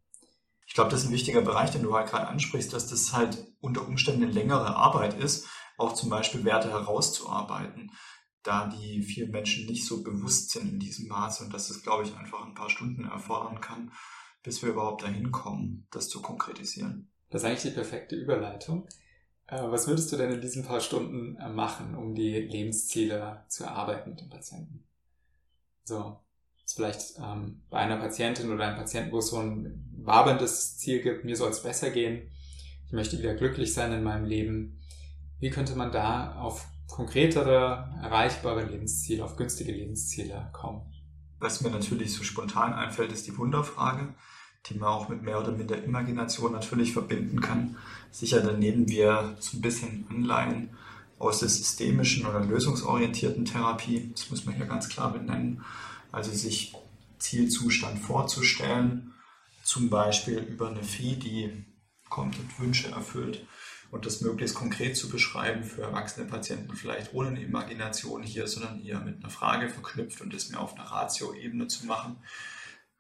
Ich glaube, das ist ein wichtiger Bereich, den du halt gerade ansprichst, dass das halt unter Umständen eine längere Arbeit ist auch zum Beispiel Werte herauszuarbeiten, da die vielen Menschen nicht so bewusst sind in diesem Maße und dass es, glaube ich, einfach ein paar Stunden erfordern kann, bis wir überhaupt dahin kommen, das zu konkretisieren. Das ist eigentlich die perfekte Überleitung. Äh, was würdest du denn in diesen paar Stunden äh, machen, um die Lebensziele zu erarbeiten mit dem Patienten? So, ist vielleicht ähm, bei einer Patientin oder einem Patienten, wo es so ein waberndes Ziel gibt, mir soll es besser gehen, ich möchte wieder glücklich sein in meinem Leben. Wie könnte man da auf konkretere, erreichbare Lebensziele, auf günstige Lebensziele kommen. Was mir natürlich so spontan einfällt, ist die Wunderfrage, die man auch mit mehr oder minder Imagination natürlich verbinden kann. Sicher daneben wir so ein bisschen Anleihen aus der systemischen oder lösungsorientierten Therapie, das muss man hier ganz klar benennen, also sich Zielzustand vorzustellen, zum Beispiel über eine Fee, die kommt und Wünsche erfüllt und das möglichst konkret zu beschreiben für erwachsene Patienten, vielleicht ohne eine Imagination hier, sondern eher mit einer Frage verknüpft und das mehr auf einer Ratio-Ebene zu machen.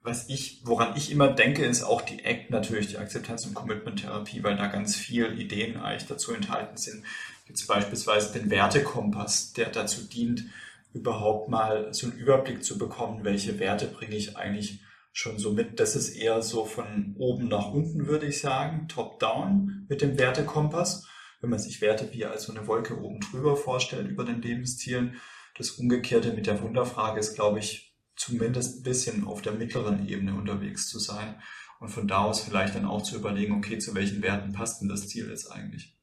Was ich, woran ich immer denke, ist auch die ACT natürlich, die Akzeptanz- und Commitment-Therapie, weil da ganz viele Ideen eigentlich dazu enthalten sind. Jetzt beispielsweise den Wertekompass, der dazu dient, überhaupt mal so einen Überblick zu bekommen, welche Werte bringe ich eigentlich schon so mit. Das ist eher so von oben nach unten, würde ich sagen, top-down mit dem Wertekompass. Wenn man sich Werte wie als so eine Wolke oben drüber vorstellt über den Lebenszielen. Das Umgekehrte mit der Wunderfrage ist, glaube ich, zumindest ein bisschen auf der mittleren Ebene unterwegs zu sein und von da aus vielleicht dann auch zu überlegen, okay, zu welchen Werten passt denn das Ziel jetzt eigentlich?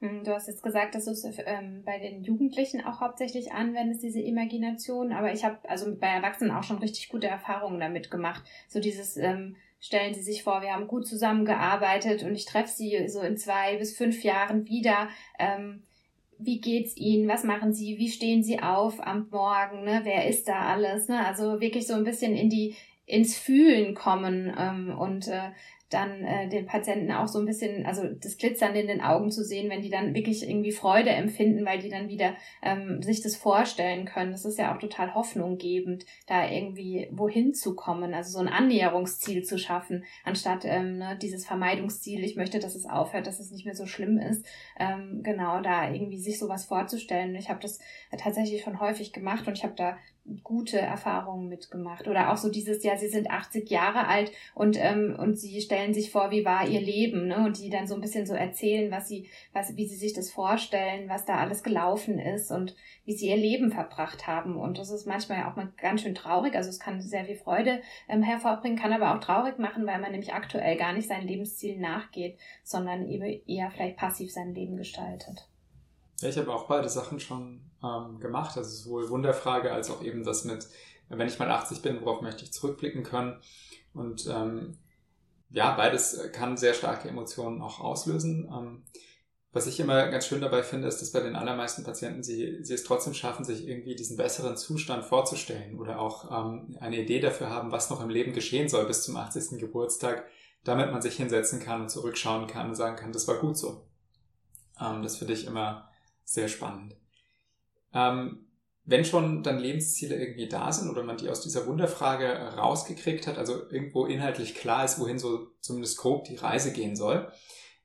Hm, du hast jetzt gesagt, dass du es ähm, bei den Jugendlichen auch hauptsächlich anwendest, diese Imagination. Aber ich habe also bei Erwachsenen auch schon richtig gute Erfahrungen damit gemacht. So dieses, ähm, stellen Sie sich vor, wir haben gut zusammengearbeitet und ich treffe Sie so in zwei bis fünf Jahren wieder. Ähm, wie geht's Ihnen? Was machen Sie? Wie stehen Sie auf am Morgen? Ne? Wer ist da alles? Ne? Also wirklich so ein bisschen in die ins Fühlen kommen ähm, und äh, dann äh, den Patienten auch so ein bisschen, also das Glitzern in den Augen zu sehen, wenn die dann wirklich irgendwie Freude empfinden, weil die dann wieder ähm, sich das vorstellen können. Das ist ja auch total hoffnunggebend, da irgendwie wohin zu kommen, also so ein Annäherungsziel zu schaffen, anstatt ähm, ne, dieses Vermeidungsziel, ich möchte, dass es aufhört, dass es nicht mehr so schlimm ist. Ähm, genau, da irgendwie sich sowas vorzustellen. Ich habe das tatsächlich schon häufig gemacht und ich habe da gute Erfahrungen mitgemacht. Oder auch so dieses, ja, sie sind 80 Jahre alt und, ähm, und sie stellen sich vor, wie war ihr Leben, ne? Und die dann so ein bisschen so erzählen, was sie, was, wie sie sich das vorstellen, was da alles gelaufen ist und wie sie ihr Leben verbracht haben. Und das ist manchmal auch mal ganz schön traurig. Also es kann sehr viel Freude ähm, hervorbringen, kann aber auch traurig machen, weil man nämlich aktuell gar nicht seinen Lebenszielen nachgeht, sondern eben eher vielleicht passiv sein Leben gestaltet. Ja, ich habe auch beide Sachen schon ähm, gemacht. Also sowohl Wunderfrage als auch eben das mit, wenn ich mal 80 bin, worauf möchte ich zurückblicken können. Und ähm, ja, beides kann sehr starke Emotionen auch auslösen. Ähm, was ich immer ganz schön dabei finde, ist, dass bei den allermeisten Patienten sie, sie es trotzdem schaffen, sich irgendwie diesen besseren Zustand vorzustellen oder auch ähm, eine Idee dafür haben, was noch im Leben geschehen soll bis zum 80. Geburtstag, damit man sich hinsetzen kann und zurückschauen kann und sagen kann, das war gut so. Ähm, das finde ich immer sehr spannend. Ähm, wenn schon dann Lebensziele irgendwie da sind oder man die aus dieser Wunderfrage rausgekriegt hat, also irgendwo inhaltlich klar ist, wohin so zumindest grob die Reise gehen soll,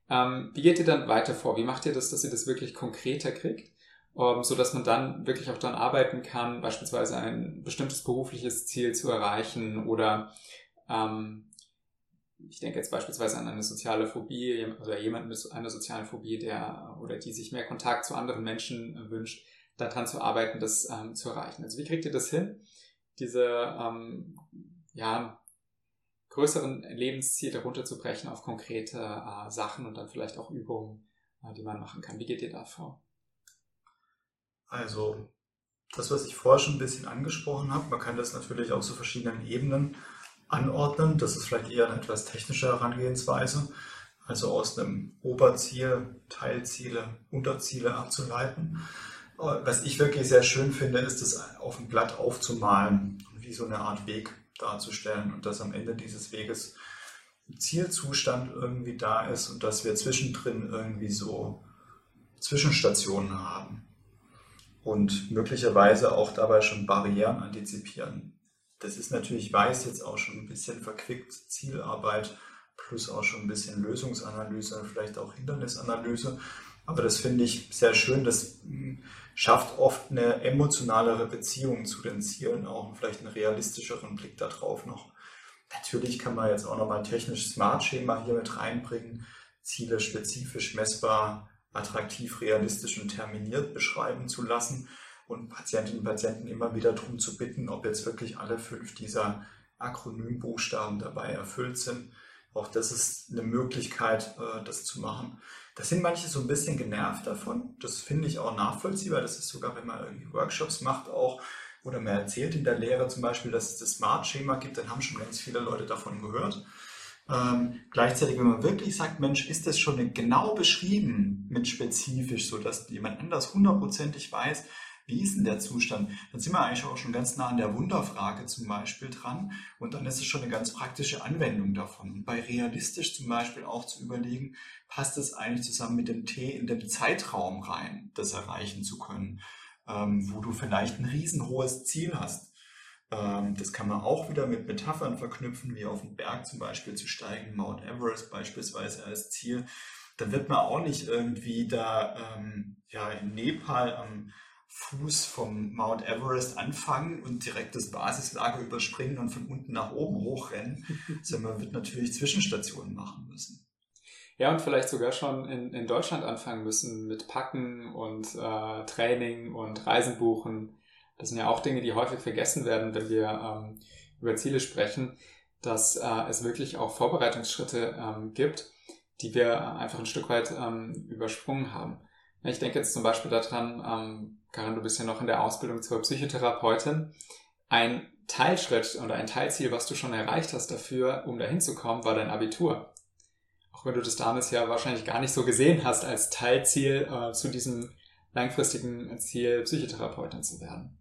ähm, wie geht ihr dann weiter vor? Wie macht ihr das, dass ihr das wirklich konkreter kriegt, ähm, so dass man dann wirklich auch dann arbeiten kann, beispielsweise ein bestimmtes berufliches Ziel zu erreichen oder ähm, ich denke jetzt beispielsweise an eine soziale Phobie oder jemand mit einer sozialen Phobie, der oder die sich mehr Kontakt zu anderen Menschen äh, wünscht, daran zu arbeiten, das ähm, zu erreichen. Also wie kriegt ihr das hin, diese ähm, ja, größeren Lebensziele runterzubrechen auf konkrete äh, Sachen und dann vielleicht auch Übungen, äh, die man machen kann? Wie geht ihr da vor? Also das, was ich vorher schon ein bisschen angesprochen habe, man kann das natürlich auf so verschiedenen Ebenen anordnen. Das ist vielleicht eher eine etwas technische Herangehensweise, also aus einem Oberziel Teilziele, Unterziele abzuleiten. Was ich wirklich sehr schön finde, ist, das auf dem Blatt aufzumalen, wie so eine Art Weg darzustellen und dass am Ende dieses Weges ein Zielzustand irgendwie da ist und dass wir zwischendrin irgendwie so Zwischenstationen haben und möglicherweise auch dabei schon Barrieren antizipieren. Das ist natürlich, ich weiß jetzt auch schon ein bisschen verquickt Zielarbeit plus auch schon ein bisschen Lösungsanalyse, vielleicht auch Hindernisanalyse. Aber das finde ich sehr schön. Das hm, schafft oft eine emotionalere Beziehung zu den Zielen auch und vielleicht einen realistischeren Blick darauf noch. Natürlich kann man jetzt auch nochmal ein technisches Smart-Schema hier mit reinbringen, Ziele spezifisch messbar, attraktiv, realistisch und terminiert beschreiben zu lassen und Patientinnen und Patienten immer wieder darum zu bitten, ob jetzt wirklich alle fünf dieser Akronymbuchstaben dabei erfüllt sind. Auch das ist eine Möglichkeit, äh, das zu machen. Da sind manche so ein bisschen genervt davon. Das finde ich auch nachvollziehbar. Das ist sogar, wenn man irgendwie Workshops macht, auch oder man erzählt in der Lehre zum Beispiel, dass es das Smart-Schema gibt, dann haben schon ganz viele Leute davon gehört. Ähm, gleichzeitig, wenn man wirklich sagt, Mensch, ist das schon genau beschrieben mit spezifisch, so dass jemand anders hundertprozentig weiß, wie ist denn der Zustand? Dann sind wir eigentlich auch schon ganz nah an der Wunderfrage zum Beispiel dran und dann ist es schon eine ganz praktische Anwendung davon. Und bei realistisch zum Beispiel auch zu überlegen, passt es eigentlich zusammen mit dem T in den Zeitraum rein, das erreichen zu können, ähm, wo du vielleicht ein riesenhohes Ziel hast. Ähm, das kann man auch wieder mit Metaphern verknüpfen, wie auf den Berg zum Beispiel zu steigen, Mount Everest beispielsweise als Ziel. Dann wird man auch nicht irgendwie da ähm, ja, in Nepal am Fuß vom Mount Everest anfangen und direkt das Basislager überspringen und von unten nach oben hochrennen, sondern man wird natürlich Zwischenstationen machen müssen. Ja, und vielleicht sogar schon in, in Deutschland anfangen müssen mit Packen und äh, Training und Reisen buchen. Das sind ja auch Dinge, die häufig vergessen werden, wenn wir ähm, über Ziele sprechen, dass äh, es wirklich auch Vorbereitungsschritte ähm, gibt, die wir einfach ein Stück weit ähm, übersprungen haben. Ich denke jetzt zum Beispiel daran, ähm, Karin, du bist ja noch in der Ausbildung zur Psychotherapeutin. Ein Teilschritt oder ein Teilziel, was du schon erreicht hast dafür, um dahin zu kommen, war dein Abitur. Auch wenn du das damals ja wahrscheinlich gar nicht so gesehen hast als Teilziel äh, zu diesem langfristigen Ziel, Psychotherapeutin zu werden.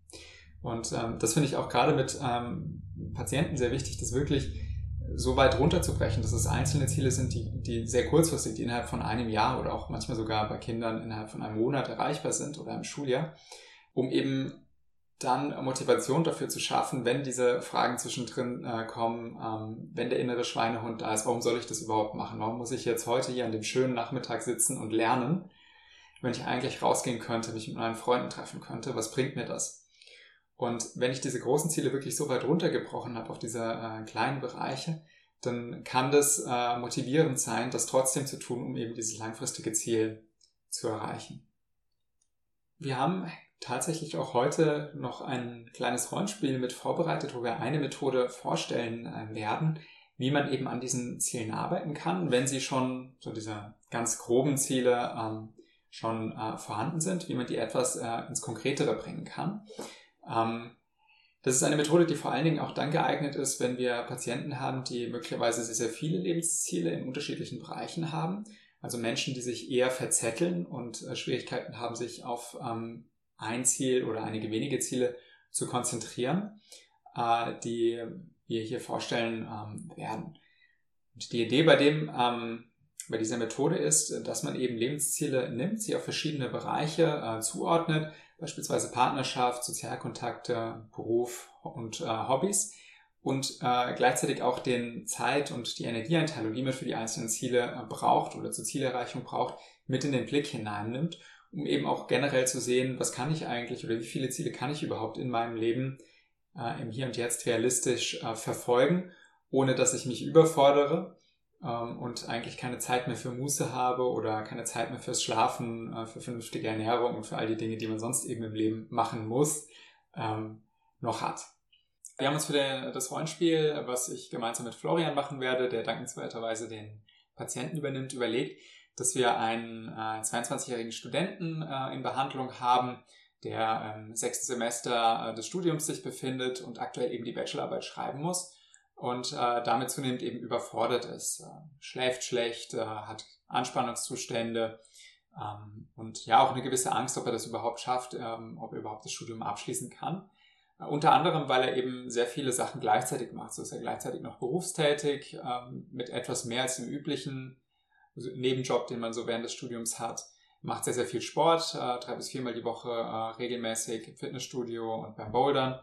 Und ähm, das finde ich auch gerade mit ähm, Patienten sehr wichtig, das wirklich so weit runterzubrechen, dass es einzelne Ziele sind, die, die sehr kurzfristig, die innerhalb von einem Jahr oder auch manchmal sogar bei Kindern innerhalb von einem Monat erreichbar sind oder im Schuljahr, um eben dann Motivation dafür zu schaffen, wenn diese Fragen zwischendrin äh, kommen, ähm, wenn der innere Schweinehund da ist, warum soll ich das überhaupt machen? Warum muss ich jetzt heute hier an dem schönen Nachmittag sitzen und lernen, wenn ich eigentlich rausgehen könnte, mich mit meinen Freunden treffen könnte? Was bringt mir das? Und wenn ich diese großen Ziele wirklich so weit runtergebrochen habe auf diese äh, kleinen Bereiche, dann kann das äh, motivierend sein, das trotzdem zu tun, um eben dieses langfristige Ziel zu erreichen. Wir haben tatsächlich auch heute noch ein kleines Rollenspiel mit vorbereitet, wo wir eine Methode vorstellen äh, werden, wie man eben an diesen Zielen arbeiten kann, wenn sie schon so diese ganz groben Ziele ähm, schon äh, vorhanden sind, wie man die etwas äh, ins Konkretere bringen kann. Ähm, das ist eine Methode, die vor allen Dingen auch dann geeignet ist, wenn wir Patienten haben, die möglicherweise sehr, sehr viele Lebensziele in unterschiedlichen Bereichen haben. Also Menschen, die sich eher verzetteln und äh, Schwierigkeiten haben, sich auf ähm, ein Ziel oder einige wenige Ziele zu konzentrieren, äh, die wir hier vorstellen ähm, werden. Und die Idee bei dem, bei dieser Methode ist, dass man eben Lebensziele nimmt, sie auf verschiedene Bereiche äh, zuordnet, beispielsweise Partnerschaft, Sozialkontakte, Beruf und äh, Hobbys und äh, gleichzeitig auch den Zeit- und die Energieeinteilung, die man für die einzelnen Ziele äh, braucht oder zur Zielerreichung braucht, mit in den Blick hineinnimmt, um eben auch generell zu sehen, was kann ich eigentlich oder wie viele Ziele kann ich überhaupt in meinem Leben äh, im Hier und Jetzt realistisch äh, verfolgen, ohne dass ich mich überfordere ähm, und eigentlich keine Zeit mehr für Muße habe oder keine Zeit mehr fürs Schlafen, äh, für vernünftige Ernährung und für all die Dinge, die man sonst eben im Leben machen muss, ähm, noch hat. Wir haben uns für der, das Rollenspiel, was ich gemeinsam mit Florian machen werde, der dankenswerterweise den Patienten übernimmt, überlegt, dass wir einen äh, 22-jährigen Studenten äh, in Behandlung haben, der im sechsten Semester äh, des Studiums sich befindet und aktuell eben die Bachelorarbeit schreiben muss und äh, damit zunehmend eben überfordert ist, äh, schläft schlecht, äh, hat Anspannungszustände ähm, und ja auch eine gewisse Angst, ob er das überhaupt schafft, ähm, ob er überhaupt das Studium abschließen kann. Äh, unter anderem, weil er eben sehr viele Sachen gleichzeitig macht. So ist er gleichzeitig noch berufstätig, ähm, mit etwas mehr als dem üblichen Nebenjob, den man so während des Studiums hat. Macht sehr, sehr viel Sport, äh, drei bis viermal die Woche äh, regelmäßig im Fitnessstudio und beim Bouldern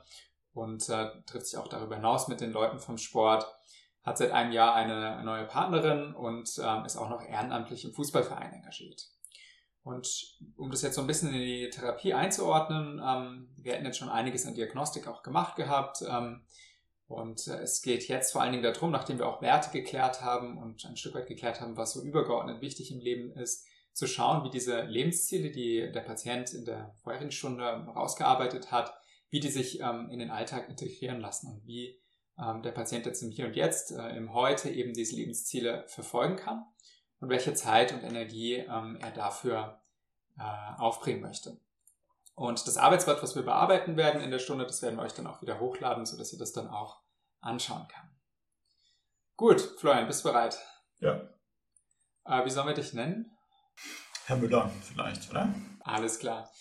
und äh, trifft sich auch darüber hinaus mit den Leuten vom Sport, hat seit einem Jahr eine neue Partnerin und ähm, ist auch noch ehrenamtlich im Fußballverein engagiert. Und um das jetzt so ein bisschen in die Therapie einzuordnen, ähm, wir hätten jetzt schon einiges an Diagnostik auch gemacht gehabt. Ähm, und äh, es geht jetzt vor allen Dingen darum, nachdem wir auch Werte geklärt haben und ein Stück weit geklärt haben, was so übergeordnet wichtig im Leben ist, zu schauen, wie diese Lebensziele, die der Patient in der vorherigen Stunde rausgearbeitet hat, wie die sich ähm, in den Alltag integrieren lassen und wie ähm, der Patient jetzt im Hier und Jetzt, äh, im Heute eben diese Lebensziele verfolgen kann und welche Zeit und Energie ähm, er dafür äh, aufbringen möchte. Und das Arbeitsblatt, was wir bearbeiten werden in der Stunde, das werden wir euch dann auch wieder hochladen, sodass ihr das dann auch anschauen kann. Gut, Florian, bist du bereit? Ja. Äh, wie sollen wir dich nennen? Herr Müller vielleicht, oder? Alles klar.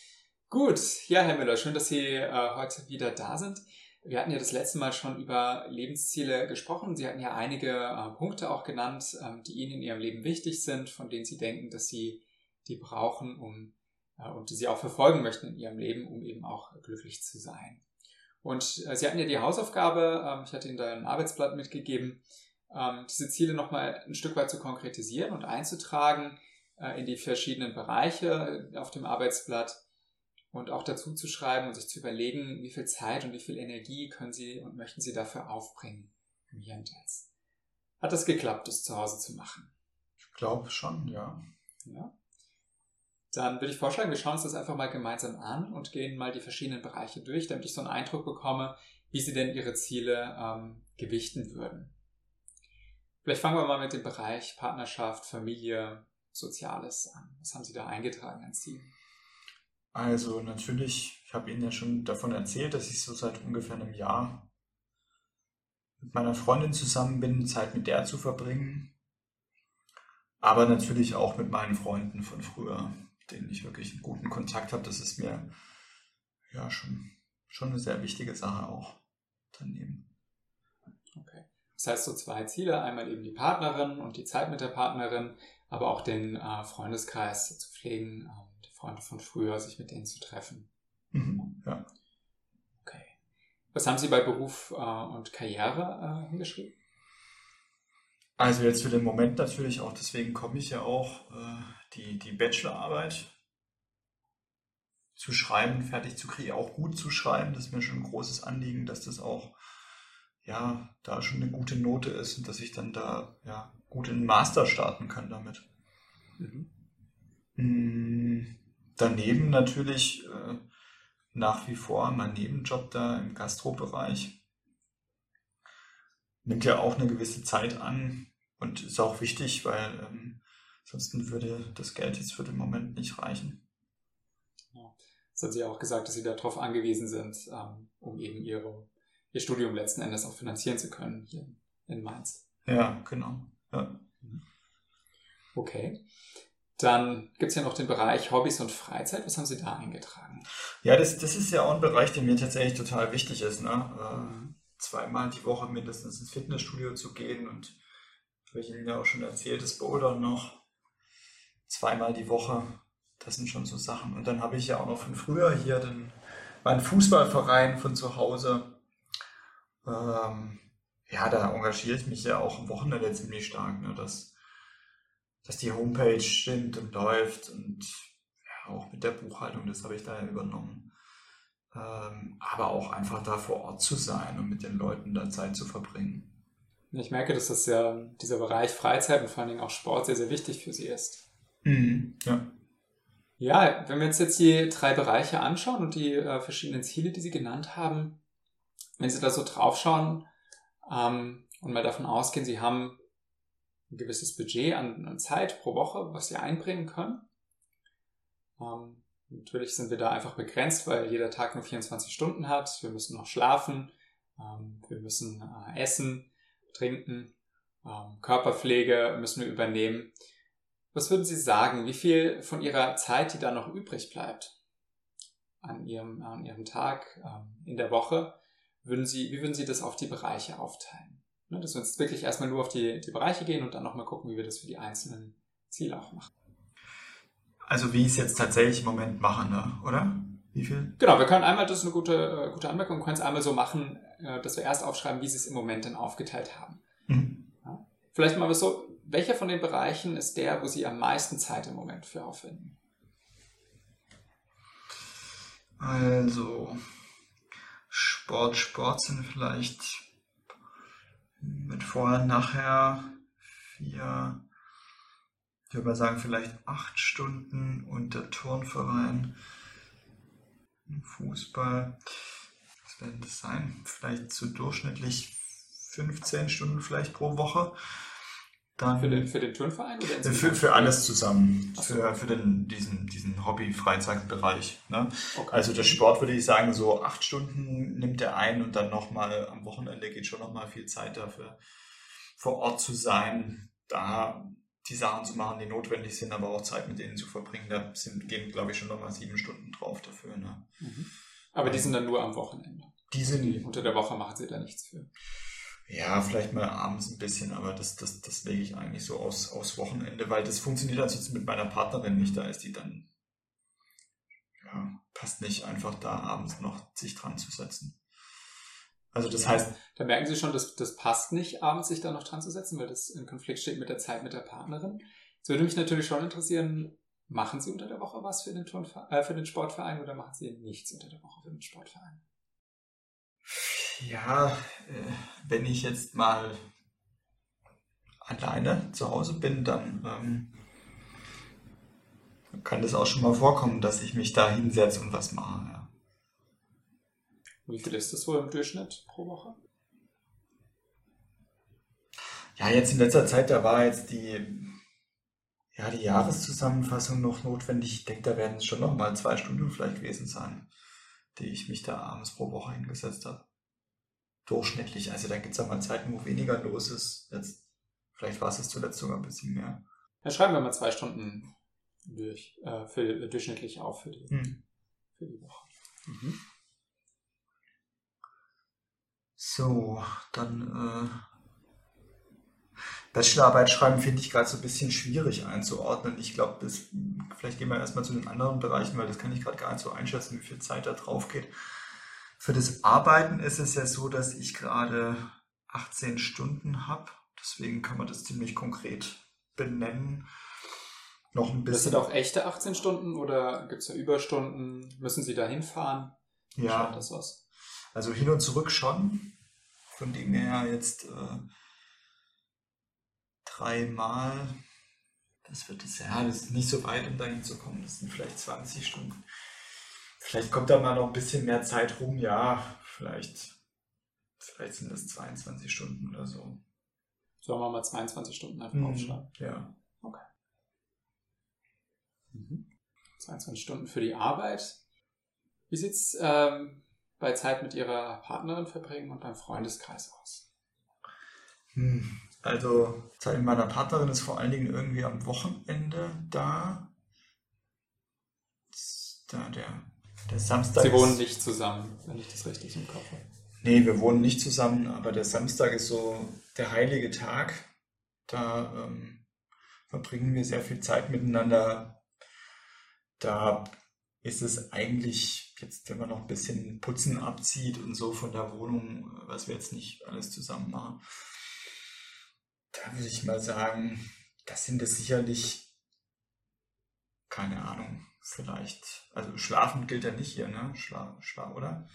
Gut, ja, Herr Müller, schön, dass Sie äh, heute wieder da sind. Wir hatten ja das letzte Mal schon über Lebensziele gesprochen. Sie hatten ja einige äh, Punkte auch genannt, ähm, die Ihnen in Ihrem Leben wichtig sind, von denen Sie denken, dass Sie die brauchen, um äh, und die Sie auch verfolgen möchten in Ihrem Leben, um eben auch glücklich zu sein. Und äh, Sie hatten ja die Hausaufgabe, ähm, ich hatte Ihnen da ein Arbeitsblatt mitgegeben, ähm, diese Ziele nochmal ein Stück weit zu konkretisieren und einzutragen äh, in die verschiedenen Bereiche auf dem Arbeitsblatt und auch dazu zu schreiben und sich zu überlegen, wie viel Zeit und wie viel Energie können Sie und möchten Sie dafür aufbringen im Hier und Jetzt. Hat das geklappt, das zu Hause zu machen? Ich glaube schon, ja. Ja. Dann würde ich vorschlagen, wir schauen uns das einfach mal gemeinsam an und gehen mal die verschiedenen Bereiche durch, damit ich so einen Eindruck bekomme, wie Sie denn Ihre Ziele ähm, gewichten würden. Vielleicht fangen wir mal mit dem Bereich Partnerschaft, Familie, Soziales an. Was haben Sie da eingetragen als Ziel? Also natürlich, ich habe Ihnen ja schon davon erzählt, dass ich so seit ungefähr einem Jahr mit meiner Freundin zusammen bin, Zeit mit der zu verbringen. Aber natürlich auch mit meinen Freunden von früher, denen ich wirklich einen guten Kontakt habe. Das ist mir ja schon, schon eine sehr wichtige Sache auch daneben. Okay. Das heißt so zwei Ziele, einmal eben die Partnerin und die Zeit mit der Partnerin, aber auch den äh, Freundeskreis zu pflegen, äh, Freunde von früher, sich mit denen zu treffen. Mhm, ja. Okay. Was haben Sie bei Beruf äh, und Karriere äh, hingeschrieben? Also jetzt für den Moment natürlich auch, deswegen komme ich ja auch, äh, die, die Bachelorarbeit zu schreiben, fertig zu kriegen, auch gut zu schreiben. Das ist mir schon ein großes Anliegen, dass das auch, ja, da schon eine gute Note ist und dass ich dann da, ja, gut in den Master starten kann damit. Mhm. Hm, daneben natürlich äh, nach wie vor mein Nebenjob da im Gastrobereich. Nimmt ja auch eine gewisse Zeit an und ist auch wichtig, weil ähm, sonst würde das Geld jetzt für den Moment nicht reichen. Ja. Das hat sie auch gesagt, dass sie darauf angewiesen sind, ähm, um eben ihre, ihr Studium letzten Endes auch finanzieren zu können hier in Mainz. Ja, genau. Ja. Okay. Dann gibt es ja noch den Bereich Hobbys und Freizeit. Was haben Sie da eingetragen? Ja, das, das ist ja auch ein Bereich, der mir tatsächlich total wichtig ist. Ne? Äh, zweimal die Woche mindestens ins Fitnessstudio zu gehen und habe ich Ihnen ja auch schon erzählt, das Bouldern noch zweimal die Woche. Das sind schon so Sachen. Und dann habe ich ja auch noch von früher hier den, meinen Fußballverein von zu Hause. Ähm, ja, da engagiere ich mich ja auch am Wochenende ziemlich stark. Ne? Das, dass die Homepage stimmt und läuft und ja, auch mit der Buchhaltung, das habe ich da ja übernommen. Ähm, aber auch einfach da vor Ort zu sein und mit den Leuten da Zeit zu verbringen. Ich merke, dass das ja dieser Bereich Freizeit und vor allen Dingen auch Sport sehr, sehr wichtig für Sie ist. Mhm, ja. Ja, wenn wir uns jetzt die drei Bereiche anschauen und die äh, verschiedenen Ziele, die Sie genannt haben, wenn Sie da so draufschauen ähm, und mal davon ausgehen, Sie haben ein gewisses Budget an, an Zeit pro Woche, was sie einbringen können. Ähm, natürlich sind wir da einfach begrenzt, weil jeder Tag nur 24 Stunden hat. Wir müssen noch schlafen, ähm, wir müssen äh, essen, trinken, ähm, Körperpflege müssen wir übernehmen. Was würden Sie sagen, wie viel von Ihrer Zeit, die da noch übrig bleibt, an Ihrem, an Ihrem Tag, ähm, in der Woche, würden Sie, wie würden Sie das auf die Bereiche aufteilen? Ne, dass wir jetzt wirklich erstmal nur auf die, die Bereiche gehen und dann nochmal gucken, wie wir das für die einzelnen Ziele auch machen. Also wie ich es jetzt tatsächlich im Moment mache, ne? oder? Wie viel? Genau, wir können einmal, das ist eine gute, äh, gute Anmerkung, wir können es einmal so machen, äh, dass wir erst aufschreiben, wie sie es im Moment dann aufgeteilt haben. Mhm. Ja? Vielleicht mal so, welcher von den Bereichen ist der, wo Sie am meisten Zeit im Moment für aufwenden? Also, Sport, Sport sind vielleicht mit vorher, nachher vier, ich würde mal sagen, vielleicht acht Stunden und der Turnverein, Fußball, was werden das sein? Vielleicht so durchschnittlich 15 Stunden vielleicht pro Woche. Dann für den, für den Turnverein oder für, für alles zusammen. So. Für, für den, diesen, diesen Hobby-Freizeitbereich. Ne? Okay. Also der Sport würde ich sagen, so acht Stunden nimmt er ein und dann nochmal am Wochenende geht schon nochmal viel Zeit dafür, vor Ort zu sein, da die Sachen zu machen, die notwendig sind, aber auch Zeit mit denen zu verbringen. Da sind, gehen, glaube ich, schon nochmal sieben Stunden drauf dafür. Ne? Mhm. Aber die sind dann nur am Wochenende. Die sind. Unter der Woche machen sie da nichts für. Ja, vielleicht mal abends ein bisschen, aber das, das, das lege ich eigentlich so aus, aus Wochenende, weil das funktioniert ansonsten mit meiner Partnerin nicht. Da ist die dann, ja, passt nicht einfach da abends noch sich dran zu setzen. Also das ja, heißt. Da merken Sie schon, dass das passt nicht, abends sich da noch dran zu setzen, weil das in Konflikt steht mit der Zeit mit der Partnerin. Es würde mich natürlich schon interessieren, machen Sie unter der Woche was für den, Turnver äh, für den Sportverein oder machen Sie nichts unter der Woche für den Sportverein? Ja, äh, wenn ich jetzt mal alleine zu Hause bin, dann ähm, kann das auch schon mal vorkommen, dass ich mich da hinsetze und was mache. Ja. Wie viel ist das wohl im Durchschnitt pro Woche? Ja, jetzt in letzter Zeit, da war jetzt die, ja, die Jahreszusammenfassung noch notwendig. Ich denke, da werden es schon noch mal zwei Stunden vielleicht gewesen sein, die ich mich da abends pro Woche hingesetzt habe durchschnittlich. Also da gibt es auch mal Zeiten, wo weniger los ist. Jetzt, vielleicht war es jetzt zuletzt sogar ein bisschen mehr. Dann schreiben wir mal zwei Stunden durch, äh, für, durchschnittlich auf für die, hm. für die Woche. Mhm. So, dann äh, Bachelorarbeit schreiben finde ich gerade so ein bisschen schwierig einzuordnen. Ich glaube, vielleicht gehen wir erstmal zu den anderen Bereichen, weil das kann ich gerade gar nicht so einschätzen, wie viel Zeit da drauf geht. Für das Arbeiten ist es ja so, dass ich gerade 18 Stunden habe. Deswegen kann man das ziemlich konkret benennen. Noch ein bisschen. Das sind auch echte 18 Stunden oder gibt es da Überstunden? Müssen Sie da hinfahren? Ja. das aus? Also hin und zurück schon. Von dem her jetzt äh, dreimal. Das wird es ja, das ist nicht so weit, um dahin zu kommen. Das sind vielleicht 20 Stunden. Vielleicht kommt da mal noch ein bisschen mehr Zeit rum, ja, vielleicht, vielleicht sind das 22 Stunden oder so. Sollen wir mal 22 Stunden einfach mhm, aufschlagen? Ja. Okay. Mhm. 22 Stunden für die Arbeit. Wie sieht es ähm, bei Zeit mit Ihrer Partnerin verbringen und beim Freundeskreis aus? Hm. Also Zeit mit meiner Partnerin ist vor allen Dingen irgendwie am Wochenende da. Da der der Samstag Sie wohnen nicht zusammen, wenn ich das richtig im Kopf habe. Nee, wir wohnen nicht zusammen, aber der Samstag ist so der heilige Tag. Da ähm, verbringen wir sehr viel Zeit miteinander. Da ist es eigentlich, jetzt wenn man noch ein bisschen Putzen abzieht und so von der Wohnung, was wir jetzt nicht alles zusammen machen, da würde ich mal sagen, das sind es sicherlich, keine Ahnung, vielleicht. Also schlafen gilt ja nicht hier, ne? Schla Schla oder?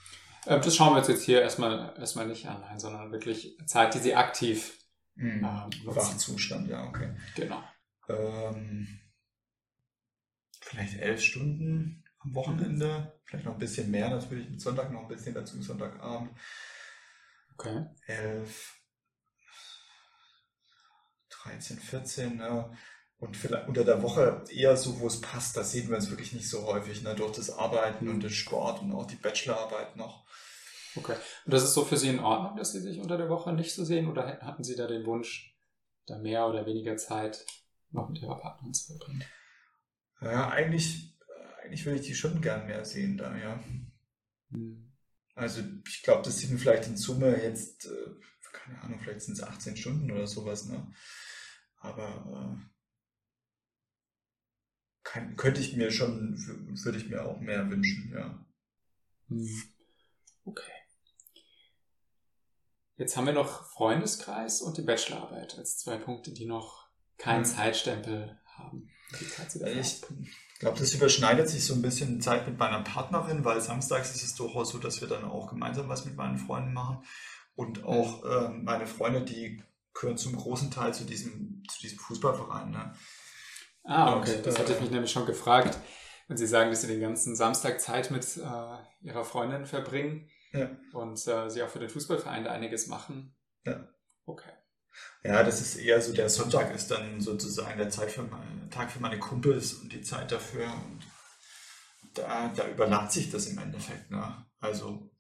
Ähm, das schauen wir uns jetzt hier erstmal, erstmal nicht an, sondern wirklich Zeit, die sie aktiv mhm. ähm, Wachzustand, ja, okay. Genau. Ähm, vielleicht elf Stunden am Wochenende, vielleicht noch ein bisschen mehr natürlich, mit Sonntag noch ein bisschen dazu, Sonntagabend. Okay. Elf, 13, 14, ne? Und vielleicht unter der Woche eher so, wo es passt, da sehen wir uns wirklich nicht so häufig, ne? durch das Arbeiten und den Sport und auch die Bachelorarbeit noch. Okay. Und das ist so für Sie in Ordnung, dass Sie sich unter der Woche nicht so sehen oder hatten Sie da den Wunsch, da mehr oder weniger Zeit noch mit Ihrer Partnerin zu verbringen? Ja, eigentlich, eigentlich würde ich die schon gern mehr sehen da, ja. Hm. Also ich glaube, das sind vielleicht in Summe jetzt, äh, keine Ahnung, vielleicht sind es 18 Stunden oder sowas, ne? Aber äh, kann, könnte ich mir schon, würde ich mir auch mehr wünschen, ja. Hm. Okay. Jetzt haben wir noch Freundeskreis und die Bachelorarbeit als zwei Punkte, die noch keinen hm. Zeitstempel haben. Ich glaube, das überschneidet sich so ein bisschen Zeit mit meiner Partnerin, weil samstags ist es durchaus so, dass wir dann auch gemeinsam was mit meinen Freunden machen. Und auch äh, meine Freunde, die gehören zum großen Teil zu diesem, zu diesem Fußballverein. Ne? Ah, okay. Und, das hatte ich mich nämlich schon gefragt. Wenn Sie sagen, dass Sie den ganzen Samstag Zeit mit äh, Ihrer Freundin verbringen ja. und äh, Sie auch für den Fußballverein da einiges machen, Ja. Okay. Ja, das ist eher so, der Sonntag ist dann sozusagen der Zeit für meine, Tag für meine Kumpels und die Zeit dafür. Und da, da überlappt sich das im Endeffekt. Ne? Also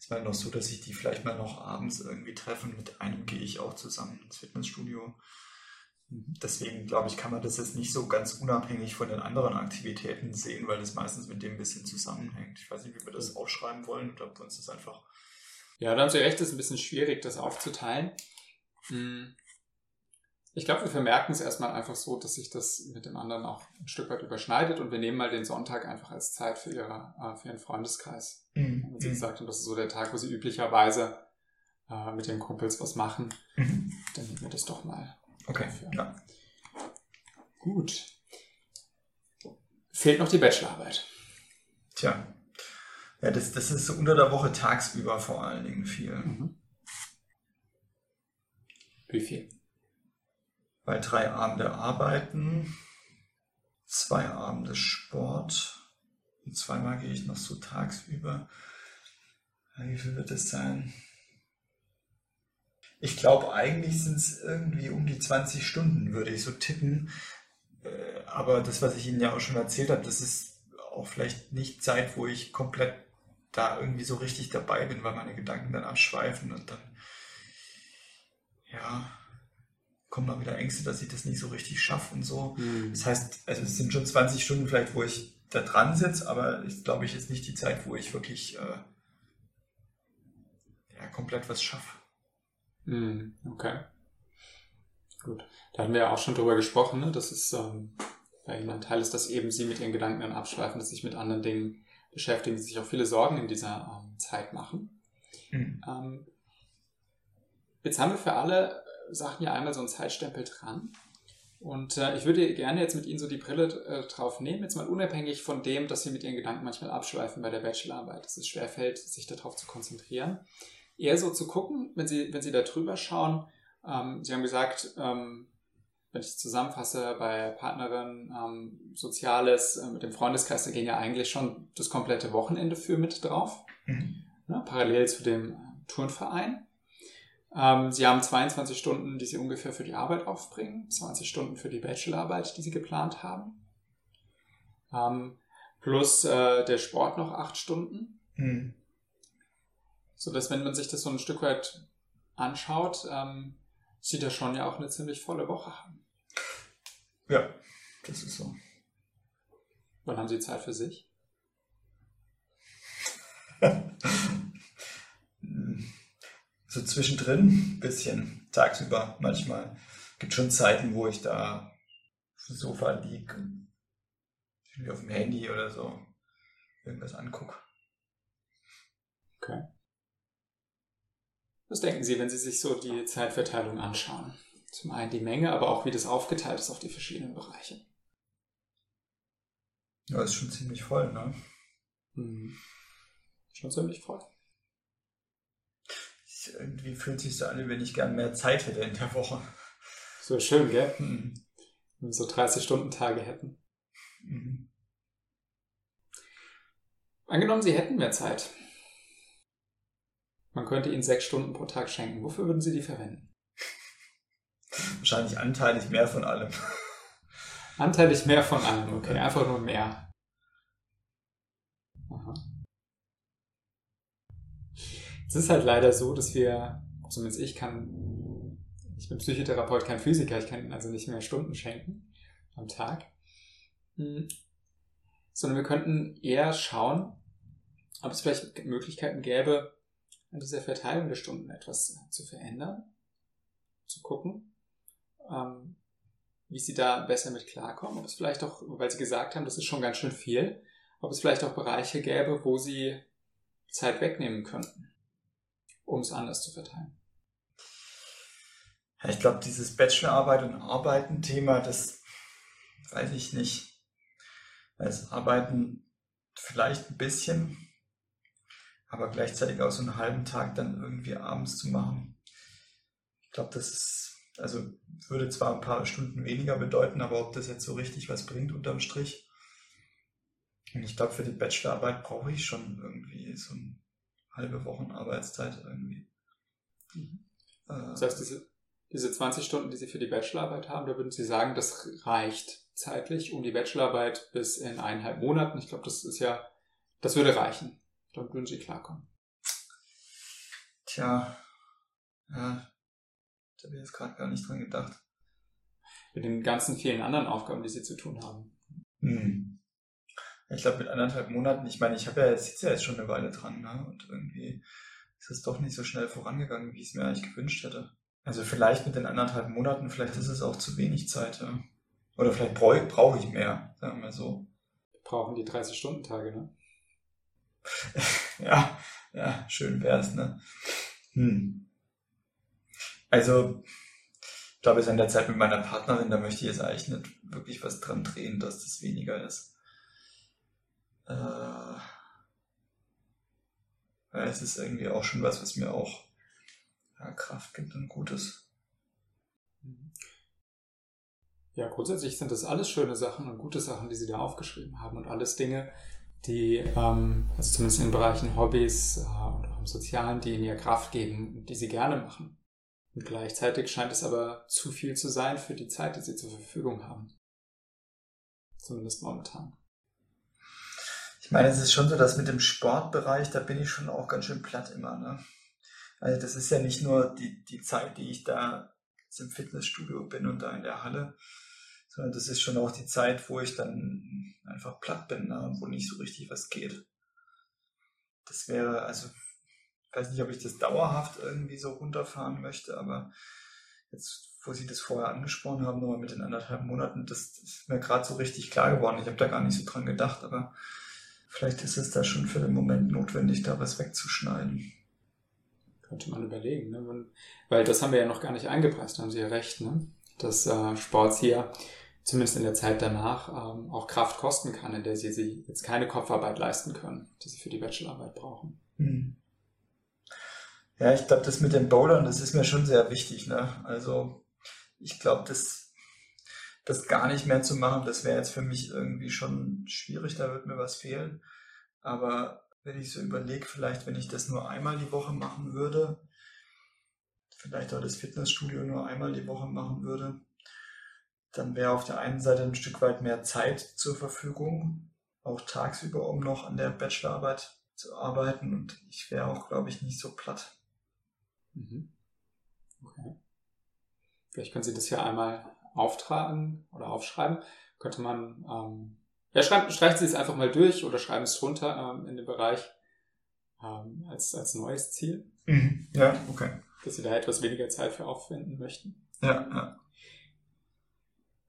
es war noch so, dass sich die vielleicht mal noch abends irgendwie treffen. Mit einem gehe ich auch zusammen ins Fitnessstudio. Deswegen glaube ich, kann man das jetzt nicht so ganz unabhängig von den anderen Aktivitäten sehen, weil das meistens mit dem ein bisschen zusammenhängt. Ich weiß nicht, wie wir das aufschreiben wollen oder ob wir uns das einfach. Ja, da haben Sie recht, es ist ein bisschen schwierig, das aufzuteilen. Ich glaube, wir vermerken es erstmal einfach so, dass sich das mit dem anderen auch ein Stück weit überschneidet und wir nehmen mal den Sonntag einfach als Zeit für, ihre, äh, für Ihren Freundeskreis. Mhm. Wenn Sie gesagt haben, das ist so der Tag, wo Sie üblicherweise äh, mit den Kumpels was machen, Mhm. dann nehmen wir das doch mal. Okay, dafür. ja. Gut. Fehlt noch die Bachelorarbeit. Tja. Ja, das, das ist so unter der Woche tagsüber vor allen Dingen viel. Mhm. Wie viel? Bei drei Abende arbeiten, zwei Abende Sport und zweimal gehe ich noch so tagsüber. Wie viel wird das sein? Ich glaube, eigentlich sind es irgendwie um die 20 Stunden, würde ich so tippen. Äh, Aber das, was ich Ihnen ja auch schon erzählt habe, das ist auch vielleicht nicht Zeit, wo ich komplett da irgendwie so richtig dabei bin, weil meine Gedanken dann abschweifen und dann, ja, kommen dann wieder Ängste, dass ich das nicht so richtig schaffe und so. Hm. Das heißt, also es sind schon 20 Stunden vielleicht, wo ich da dran sitze, aber ich glaube, ich ist nicht die Zeit, wo ich wirklich äh, ja, komplett was schaffe. Hm, Okay. Gut. Da hatten wir ja auch schon drüber gesprochen, ne? dass es ähm, bei Ihnen ein Teil ist, dass eben Sie mit Ihren Gedanken dann abschweifen, dass Sie sich mit anderen Dingen beschäftigen, die sich auch viele Sorgen in dieser ähm, Zeit machen. Mhm. Ähm, jetzt haben wir für alle Sachen ja einmal so einen Zeitstempel dran. Und äh, ich würde gerne jetzt mit Ihnen so die Brille äh, drauf nehmen, jetzt mal unabhängig von dem, dass Sie mit Ihren Gedanken manchmal abschweifen bei der Bachelorarbeit, dass es schwerfällt, sich darauf zu konzentrieren. Eher so zu gucken, wenn Sie, wenn Sie da drüber schauen, ähm, Sie haben gesagt, ähm, wenn ich es zusammenfasse, bei Partnerin, ähm, Soziales, äh, mit dem Freundeskreis, da gehen ja eigentlich schon das komplette Wochenende für mit drauf Mhm. ne, parallel zu dem Turnverein. Ähm, sie haben 22 Stunden, die sie ungefähr für die Arbeit aufbringen, 20 Stunden für die Bachelorarbeit, die sie geplant haben. Ähm, plus äh, der Sport noch 8 Stunden. Mhm. So dass wenn man sich das so ein Stück weit anschaut, ähm, sie da schon ja auch eine ziemlich volle Woche haben. Ja, das ist so. Wann haben sie Zeit für sich? So zwischendrin ein bisschen, tagsüber manchmal. Gibt schon Zeiten, wo ich da auf dem Sofa liege irgendwie auf dem Handy oder so irgendwas angucke. Okay. Was denken Sie, wenn Sie sich so die Zeitverteilung anschauen? Zum einen die Menge, aber auch wie das aufgeteilt ist auf die verschiedenen Bereiche. Ja, ist schon ziemlich voll, ne? Hm. Schon ziemlich voll. Irgendwie fühlt sich so an, wie wenn ich gern mehr Zeit hätte in der Woche. So schön, gell? Mhm. Wenn wir so 30-Stunden-Tage hätten. Mhm. Angenommen, Sie hätten mehr Zeit. Man könnte Ihnen sechs Stunden pro Tag schenken. Wofür würden Sie die verwenden? Wahrscheinlich anteilig mehr von allem. Anteilig mehr von allem, okay. Einfach nur mehr. Aha. Es ist halt leider so, dass wir, zumindest ich kann, ich bin Psychotherapeut, kein Physiker, ich kann also nicht mehr Stunden schenken am Tag. Hm. Sondern wir könnten eher schauen, ob es vielleicht Möglichkeiten gäbe, an dieser Verteilung der Stunden etwas zu verändern, zu gucken, ähm, wie sie da besser mit klarkommen. Ob es vielleicht auch, weil sie gesagt haben, das ist schon ganz schön viel, ob es vielleicht auch Bereiche gäbe, wo sie Zeit wegnehmen könnten, um es anders zu verteilen. Ich glaube, dieses Bachelorarbeit und Arbeiten-Thema, das weiß ich nicht. Das Arbeiten vielleicht ein bisschen, aber gleichzeitig auch so einen halben Tag dann irgendwie abends zu machen. Ich glaube, das ist, also würde zwar ein paar Stunden weniger bedeuten, aber ob das jetzt so richtig was bringt unterm Strich. Und ich glaube, für die Bachelorarbeit brauche ich schon irgendwie so eine halbe Wochen Arbeitszeit irgendwie. Das heißt, diese, diese 20 Stunden, die Sie für die Bachelorarbeit haben, da würden Sie sagen, das reicht zeitlich um die Bachelorarbeit bis in eineinhalb Monaten. Ich glaube, das ist ja, das würde reichen. Dann würden Sie klarkommen. Tja, ja, da habe ich jetzt gerade gar nicht dran gedacht. Mit den ganzen vielen anderen Aufgaben, die Sie zu tun haben. Hm. Ich glaube, mit anderthalb Monaten, ich meine, ich habe ja jetzt, sitze ja jetzt schon eine Weile dran, ne? Und irgendwie ist es doch nicht so schnell vorangegangen, wie ich es mir eigentlich gewünscht hätte. Also vielleicht mit den anderthalb Monaten, vielleicht ist es auch zu wenig Zeit, ja. Oder vielleicht brauche brauch ich mehr, sagen wir so. Wir brauchen die 30-Stunden-Tage, ne? ja, ja, schön wär's, ne? Hm. Also, ich glaube, es ist an der Zeit mit meiner Partnerin, da möchte ich jetzt eigentlich nicht wirklich was dran drehen, dass das weniger ist. Äh, es ist irgendwie auch schon was, was mir auch ja, Kraft gibt und Gutes. Ja, grundsätzlich sind das alles schöne Sachen und gute Sachen, die Sie da aufgeschrieben haben und alles Dinge, die, ähm, also zumindest in den Bereichen Hobbys äh, und auch im Sozialen, die Ihnen ja Kraft geben, die Sie gerne machen. Und gleichzeitig scheint es aber zu viel zu sein für die Zeit, die Sie zur Verfügung haben. Zumindest momentan. Ich meine, es ist schon so, dass mit dem Sportbereich, da bin ich schon auch ganz schön platt immer. Ne? Also das ist ja nicht nur die, die Zeit, die ich da im Fitnessstudio bin und da in der Halle, sondern das ist schon auch die Zeit, wo ich dann einfach platt bin ne? und wo nicht so richtig was geht. Das wäre, also, ich weiß nicht, ob ich das dauerhaft irgendwie so runterfahren möchte, aber jetzt, wo Sie das vorher angesprochen haben, nochmal mit den anderthalb Monaten, das, das ist mir gerade so richtig klar geworden. Ich habe da gar nicht so dran gedacht, aber vielleicht ist es da schon für den Moment notwendig, da was wegzuschneiden. Könnte man überlegen, ne? weil das haben wir ja noch gar nicht eingepreist, da haben Sie ja recht, ne? dass äh, Sports hier zumindest in der Zeit danach ähm, auch Kraft kosten kann, in der Sie, Sie jetzt keine Kopfarbeit leisten können, die Sie für die Bachelorarbeit brauchen. Hm. Ja, ich glaube, das mit dem Bouldern, das ist mir schon sehr wichtig. Ne? Also ich glaube, das, das gar nicht mehr zu machen, das wäre jetzt für mich irgendwie schon schwierig, da wird mir was fehlen. Aber wenn ich so überlege, vielleicht wenn ich das nur einmal die Woche machen würde, vielleicht auch das Fitnessstudio nur einmal die Woche machen würde, dann wäre auf der einen Seite ein Stück weit mehr Zeit zur Verfügung, auch tagsüber, um noch an der Bachelorarbeit zu arbeiten und ich wäre auch, glaube ich, nicht so platt. Mhm. Okay. Vielleicht können Sie das ja einmal auftragen oder aufschreiben. Könnte man ähm, ja, schreiben, streichen Sie es einfach mal durch oder schreiben es drunter ähm, in den Bereich ähm, als, als neues Ziel. Mhm. Ja, okay. Dass Sie da etwas weniger Zeit für aufwenden möchten. Ja, ja.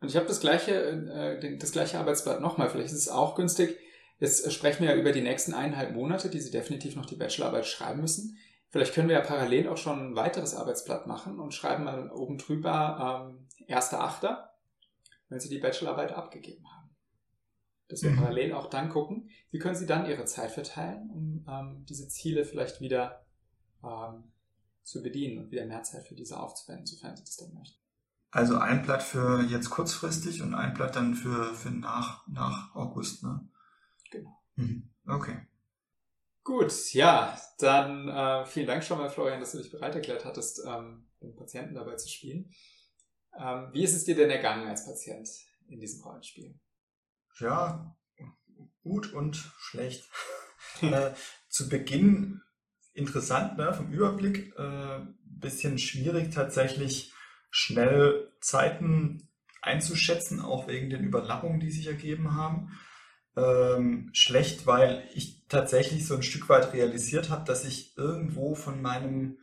Und ich habe das gleiche, äh, das gleiche Arbeitsblatt nochmal. Vielleicht ist es auch günstig. Jetzt sprechen wir ja über die nächsten eineinhalb Monate, die Sie definitiv noch die Bachelorarbeit schreiben müssen. Vielleicht können wir ja parallel auch schon ein weiteres Arbeitsblatt machen und schreiben mal oben drüber ähm, 1.8., wenn Sie die Bachelorarbeit abgegeben haben dass wir mhm. parallel auch dann gucken, wie können Sie dann Ihre Zeit verteilen, um ähm, diese Ziele vielleicht wieder ähm, zu bedienen und wieder mehr Zeit für diese aufzuwenden, sofern Sie das dann möchten. Also ein Blatt für jetzt kurzfristig und ein Blatt dann für, für nach, nach August, ne? Genau. Mhm. Okay. Gut, ja, dann äh, vielen Dank schon mal, Florian, dass du dich bereit erklärt hattest, ähm, den Patienten dabei zu spielen. Ähm, wie ist es dir denn ergangen als Patient in diesem Rollenspiel? ja, gut und schlecht. äh, zu Beginn interessant, ne, vom Überblick, äh, bisschen schwierig tatsächlich schnell Zeiten einzuschätzen, auch wegen den Überlappungen, die sich ergeben haben. Ähm, schlecht, weil ich tatsächlich so ein Stück weit realisiert habe, dass ich irgendwo von meinem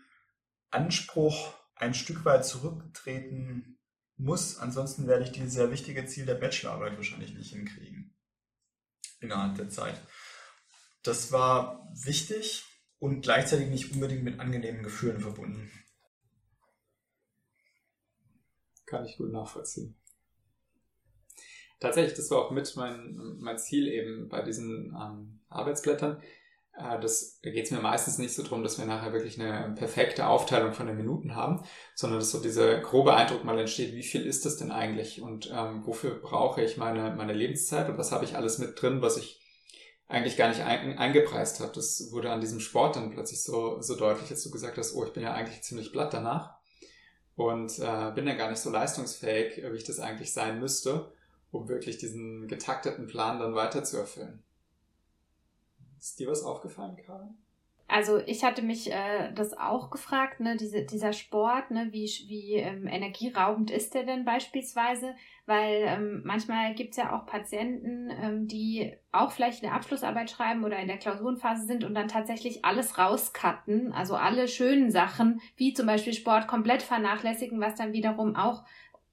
Anspruch ein Stück weit zurücktreten muss. Ansonsten werde ich dieses sehr wichtige Ziel der Bachelorarbeit wahrscheinlich nicht hinkriegen. Innerhalb der Zeit. Das war wichtig und gleichzeitig nicht unbedingt mit angenehmen Gefühlen verbunden. Kann ich gut nachvollziehen. Tatsächlich, das war auch mit mein, mein Ziel eben bei diesen ähm, Arbeitsblättern, äh, das, da geht es mir meistens nicht so drum, dass wir nachher wirklich eine perfekte Aufteilung von den Minuten haben, sondern dass so dieser grobe Eindruck mal entsteht, wie viel ist das denn eigentlich und ähm, wofür brauche ich meine, meine Lebenszeit und was habe ich alles mit drin, was ich eigentlich gar nicht ein, eingepreist habe. Das wurde an diesem Sport dann plötzlich so, so deutlich, dass du gesagt hast, oh, ich bin ja eigentlich ziemlich platt danach. und äh, bin dann gar nicht so leistungsfähig, wie ich das eigentlich sein müsste, um wirklich diesen getakteten Plan dann weiterzuerfüllen. Ist dir was aufgefallen, Karin? Also ich hatte mich äh, das auch gefragt, ne, diese, dieser Sport, ne, wie, wie ähm, energieraubend ist der denn beispielsweise? Weil ähm, manchmal gibt's ja auch Patienten, ähm, die auch vielleicht eine Abschlussarbeit schreiben oder in der Klausurenphase sind und dann tatsächlich alles rauscutten, also alle schönen Sachen, wie zum Beispiel Sport, komplett vernachlässigen, was dann wiederum auch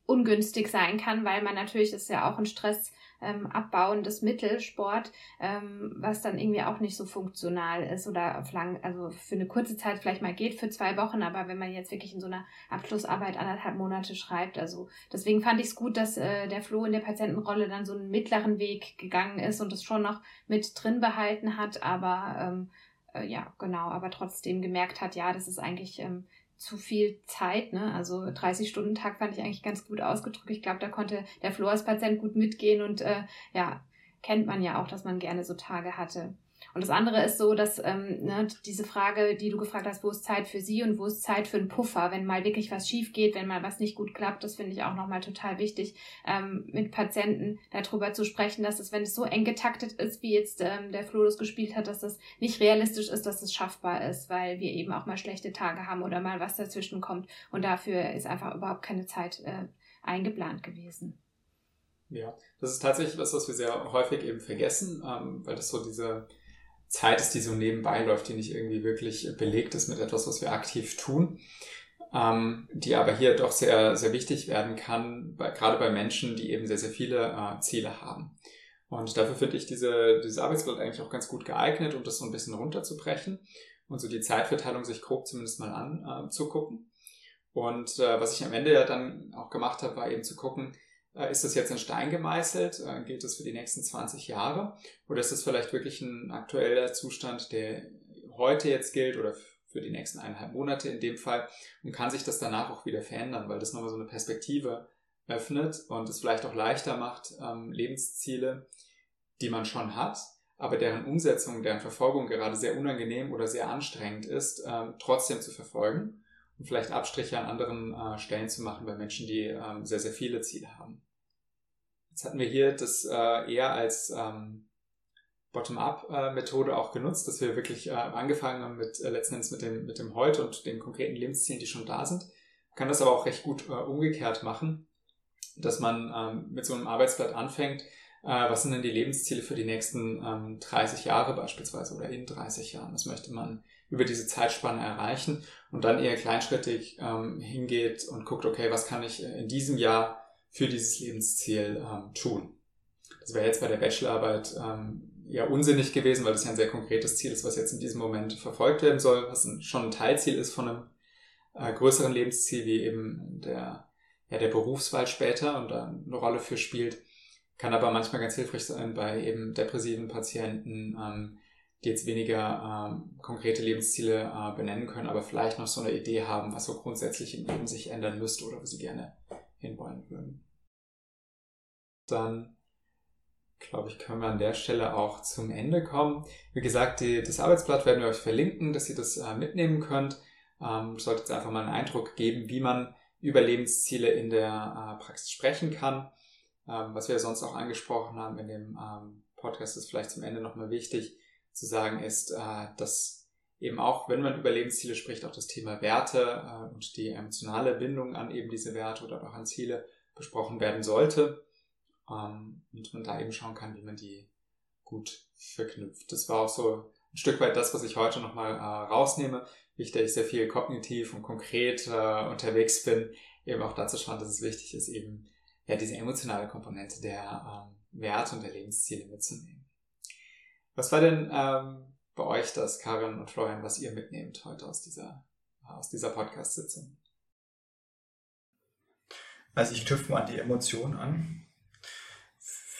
ungünstig sein kann, weil man natürlich ist ja auch ein Stress ähm, abbauendes Mittel, Sport, ähm, was dann irgendwie auch nicht so funktional ist oder lang, also für eine kurze Zeit vielleicht mal geht für zwei Wochen, aber wenn man jetzt wirklich in so einer Abschlussarbeit anderthalb Monate schreibt, also deswegen fand ich es gut, dass äh, der Flo in der Patientenrolle dann so einen mittleren Weg gegangen ist und es schon noch mit drin behalten hat, aber ähm, äh, ja, genau, aber trotzdem gemerkt hat, ja, das ist eigentlich ähm, zu viel Zeit, ne? Also 30-Stunden-Tag fand ich eigentlich ganz gut ausgedrückt. Ich glaube, da konnte der Flo als Patient gut mitgehen und äh, ja, kennt man ja auch, dass man gerne so Tage hatte. Und das andere ist so, dass ähm, ne, diese Frage, die du gefragt hast, wo ist Zeit für sie und wo ist Zeit für einen Puffer, wenn mal wirklich was schief geht, wenn mal was nicht gut klappt, das finde ich auch nochmal total wichtig, ähm, mit Patienten darüber zu sprechen, dass es, wenn es so eng getaktet ist, wie jetzt ähm, der Flodus gespielt hat, dass das nicht realistisch ist, dass es schaffbar ist, weil wir eben auch mal schlechte Tage haben oder mal was dazwischen kommt. Und dafür ist einfach überhaupt keine Zeit äh, eingeplant gewesen. Ja, das ist tatsächlich was, was wir sehr häufig eben vergessen, ähm, weil das so diese Zeit ist, die so nebenbei läuft, die nicht irgendwie wirklich belegt ist mit etwas, was wir aktiv tun, ähm, die aber hier doch sehr, sehr wichtig werden kann, bei, gerade bei Menschen, die eben sehr, sehr viele äh, Ziele haben. Und dafür finde ich diese, dieses Arbeitsblatt eigentlich auch ganz gut geeignet, um das so ein bisschen runterzubrechen und so die Zeitverteilung sich grob zumindest mal anzugucken. Äh, und äh, was ich am Ende ja dann auch gemacht habe, war eben zu gucken, ist das jetzt in Stein gemeißelt? Äh, gilt das für die nächsten 20 Jahre? Oder ist das vielleicht wirklich ein aktueller Zustand, der heute jetzt gilt oder für die nächsten eineinhalb Monate in dem Fall und kann sich das danach auch wieder verändern, weil das nochmal so eine Perspektive öffnet und es vielleicht auch leichter macht, ähm, Lebensziele, die man schon hat, aber deren Umsetzung, deren Verfolgung gerade sehr unangenehm oder sehr anstrengend ist, ähm, trotzdem zu verfolgen und vielleicht Abstriche an anderen äh, Stellen zu machen bei Menschen, die ähm, sehr, sehr viele Ziele haben. Jetzt hatten wir hier das äh, eher als ähm, Bottom-up-Methode auch genutzt, dass wir wirklich äh, angefangen haben mit äh, letzten Endes mit dem, mit dem Heute und den konkreten Lebenszielen, die schon da sind. Man kann das aber auch recht gut äh, umgekehrt machen, dass man ähm, mit so einem Arbeitsblatt anfängt, äh, was sind denn die Lebensziele für die nächsten ähm, 30 Jahre beispielsweise oder in 30 Jahren? Was möchte man über diese Zeitspanne erreichen? Und dann eher kleinschrittig ähm, hingeht und guckt, okay, was kann ich in diesem Jahr für dieses Lebensziel ähm, tun. Das wäre jetzt bei der Bachelorarbeit ähm, ja unsinnig gewesen, weil das ja ein sehr konkretes Ziel ist, was jetzt in diesem Moment verfolgt werden soll, was ein, schon ein Teilziel ist von einem äh, größeren Lebensziel, wie eben der, ja, der Berufswahl später und da eine Rolle für spielt. Kann aber manchmal ganz hilfreich sein bei eben depressiven Patienten, ähm, die jetzt weniger ähm, konkrete Lebensziele äh, benennen können, aber vielleicht noch so eine Idee haben, was so grundsätzlich im Leben sich ändern müsste oder wo sie gerne hinwollen würden dann glaube ich, können wir an der Stelle auch zum Ende kommen. Wie gesagt, die, das Arbeitsblatt werden wir euch verlinken, dass ihr das äh, mitnehmen könnt. Ähm, sollte jetzt einfach mal einen Eindruck geben, wie man über Lebensziele in der äh, Praxis sprechen kann. Ähm, was wir sonst auch angesprochen haben in dem ähm, Podcast ist vielleicht zum Ende nochmal wichtig zu sagen, ist, äh, dass eben auch, wenn man über Lebensziele spricht, auch das Thema Werte äh, und die emotionale Bindung an eben diese Werte oder auch an Ziele besprochen werden sollte ähm, und man da eben schauen kann, wie man die gut verknüpft. Das war auch so ein Stück weit das, was ich heute nochmal äh, rausnehme, wie ich, da ich sehr viel kognitiv und konkret äh, unterwegs bin, eben auch dazu schauen, dass es wichtig ist, eben ja diese emotionale Komponente der ähm, Werte und der Lebensziele mitzunehmen. Was war denn ähm, bei euch das, Karin und Florian, was ihr mitnehmt heute aus dieser, aus dieser Podcast-Sitzung? Also ich knüpfe mal die Emotionen an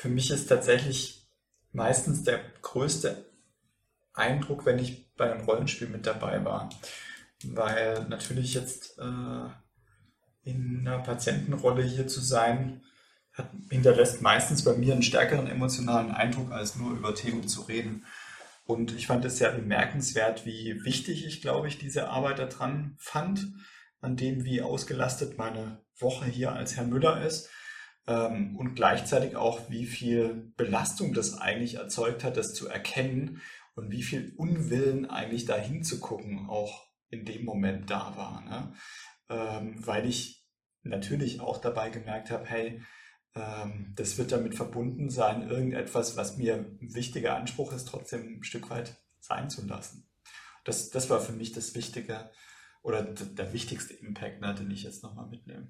für mich ist tatsächlich meistens der größte Eindruck, wenn ich bei einem Rollenspiel mit dabei war. Weil natürlich jetzt äh, in einer Patientenrolle hier zu sein, hinterlässt meistens bei mir einen stärkeren emotionalen Eindruck, als nur über Themen zu reden. Und ich fand es sehr bemerkenswert, wie wichtig ich, glaube ich, diese Arbeit daran fand. an dem, wie ausgelastet meine Woche hier als Herr Müller ist ähm, und gleichzeitig auch, wie viel Belastung das eigentlich erzeugt hat, das zu erkennen und wie viel Unwillen eigentlich da hinzugucken auch in dem Moment da war. Ne? Ähm, weil ich natürlich auch dabei gemerkt habe, hey, das wird damit verbunden sein, irgendetwas, was mir ein wichtiger Anspruch ist, trotzdem ein Stück weit sein zu lassen. Das, das war für mich das Wichtige oder der wichtigste Impact, ne, den ich jetzt nochmal mitnehme.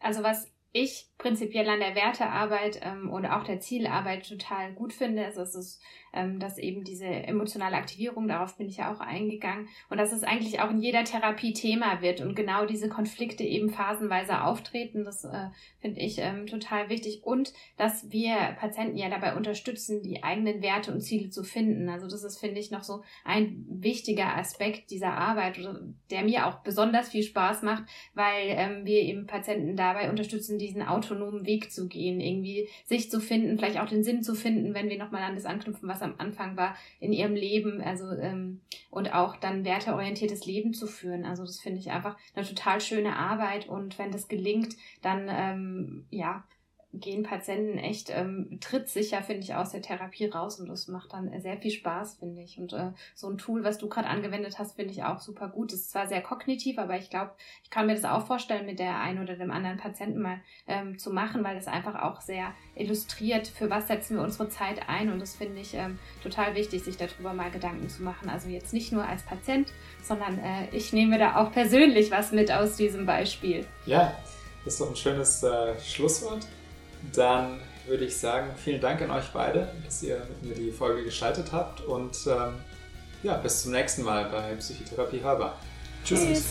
Also was ich prinzipiell an der Wertearbeit ähm, und auch der Zielarbeit total gut finde, ist, ist es, ähm, dass eben diese emotionale Aktivierung, darauf bin ich ja auch eingegangen, und dass es eigentlich auch in jeder Therapie Thema wird und genau diese Konflikte eben phasenweise auftreten, das äh, finde ich ähm, total wichtig. Und dass wir Patienten ja dabei unterstützen, die eigenen Werte und Ziele zu finden. Also das ist, finde ich, noch so ein wichtiger Aspekt dieser Arbeit, der mir auch besonders viel Spaß macht, weil ähm, wir eben Patienten dabei unterstützen, diesen autonomen Weg zu gehen, irgendwie sich zu finden, vielleicht auch den Sinn zu finden, wenn wir nochmal an das anknüpfen, was am Anfang war, in ihrem Leben, also ähm, und auch dann werteorientiertes Leben zu führen. Also das finde ich einfach eine total schöne Arbeit und wenn das gelingt, dann ähm, ja, gehen Patienten echt ähm, trittsicher, finde ich, aus der Therapie raus und das macht dann sehr viel Spaß, finde ich. Und äh, so ein Tool, was du gerade angewendet hast, finde ich auch super gut. Das ist zwar sehr kognitiv, aber ich glaube, ich kann mir das auch vorstellen, mit der einen oder dem anderen Patienten mal ähm, zu machen, weil das einfach auch sehr illustriert, für was setzen wir unsere Zeit ein. Und das finde ich ähm, total wichtig, sich darüber mal Gedanken zu machen. Also jetzt nicht nur als Patient, sondern äh, ich nehme da auch persönlich was mit aus diesem Beispiel. Ja, das ist doch ein schönes äh, Schlusswort. Dann würde ich sagen, vielen Dank an euch beide, dass ihr mit mir die Folge geschaltet habt und ähm, ja, bis zum nächsten Mal bei Psychotherapie Hörbar. Tschüss. Tschüss.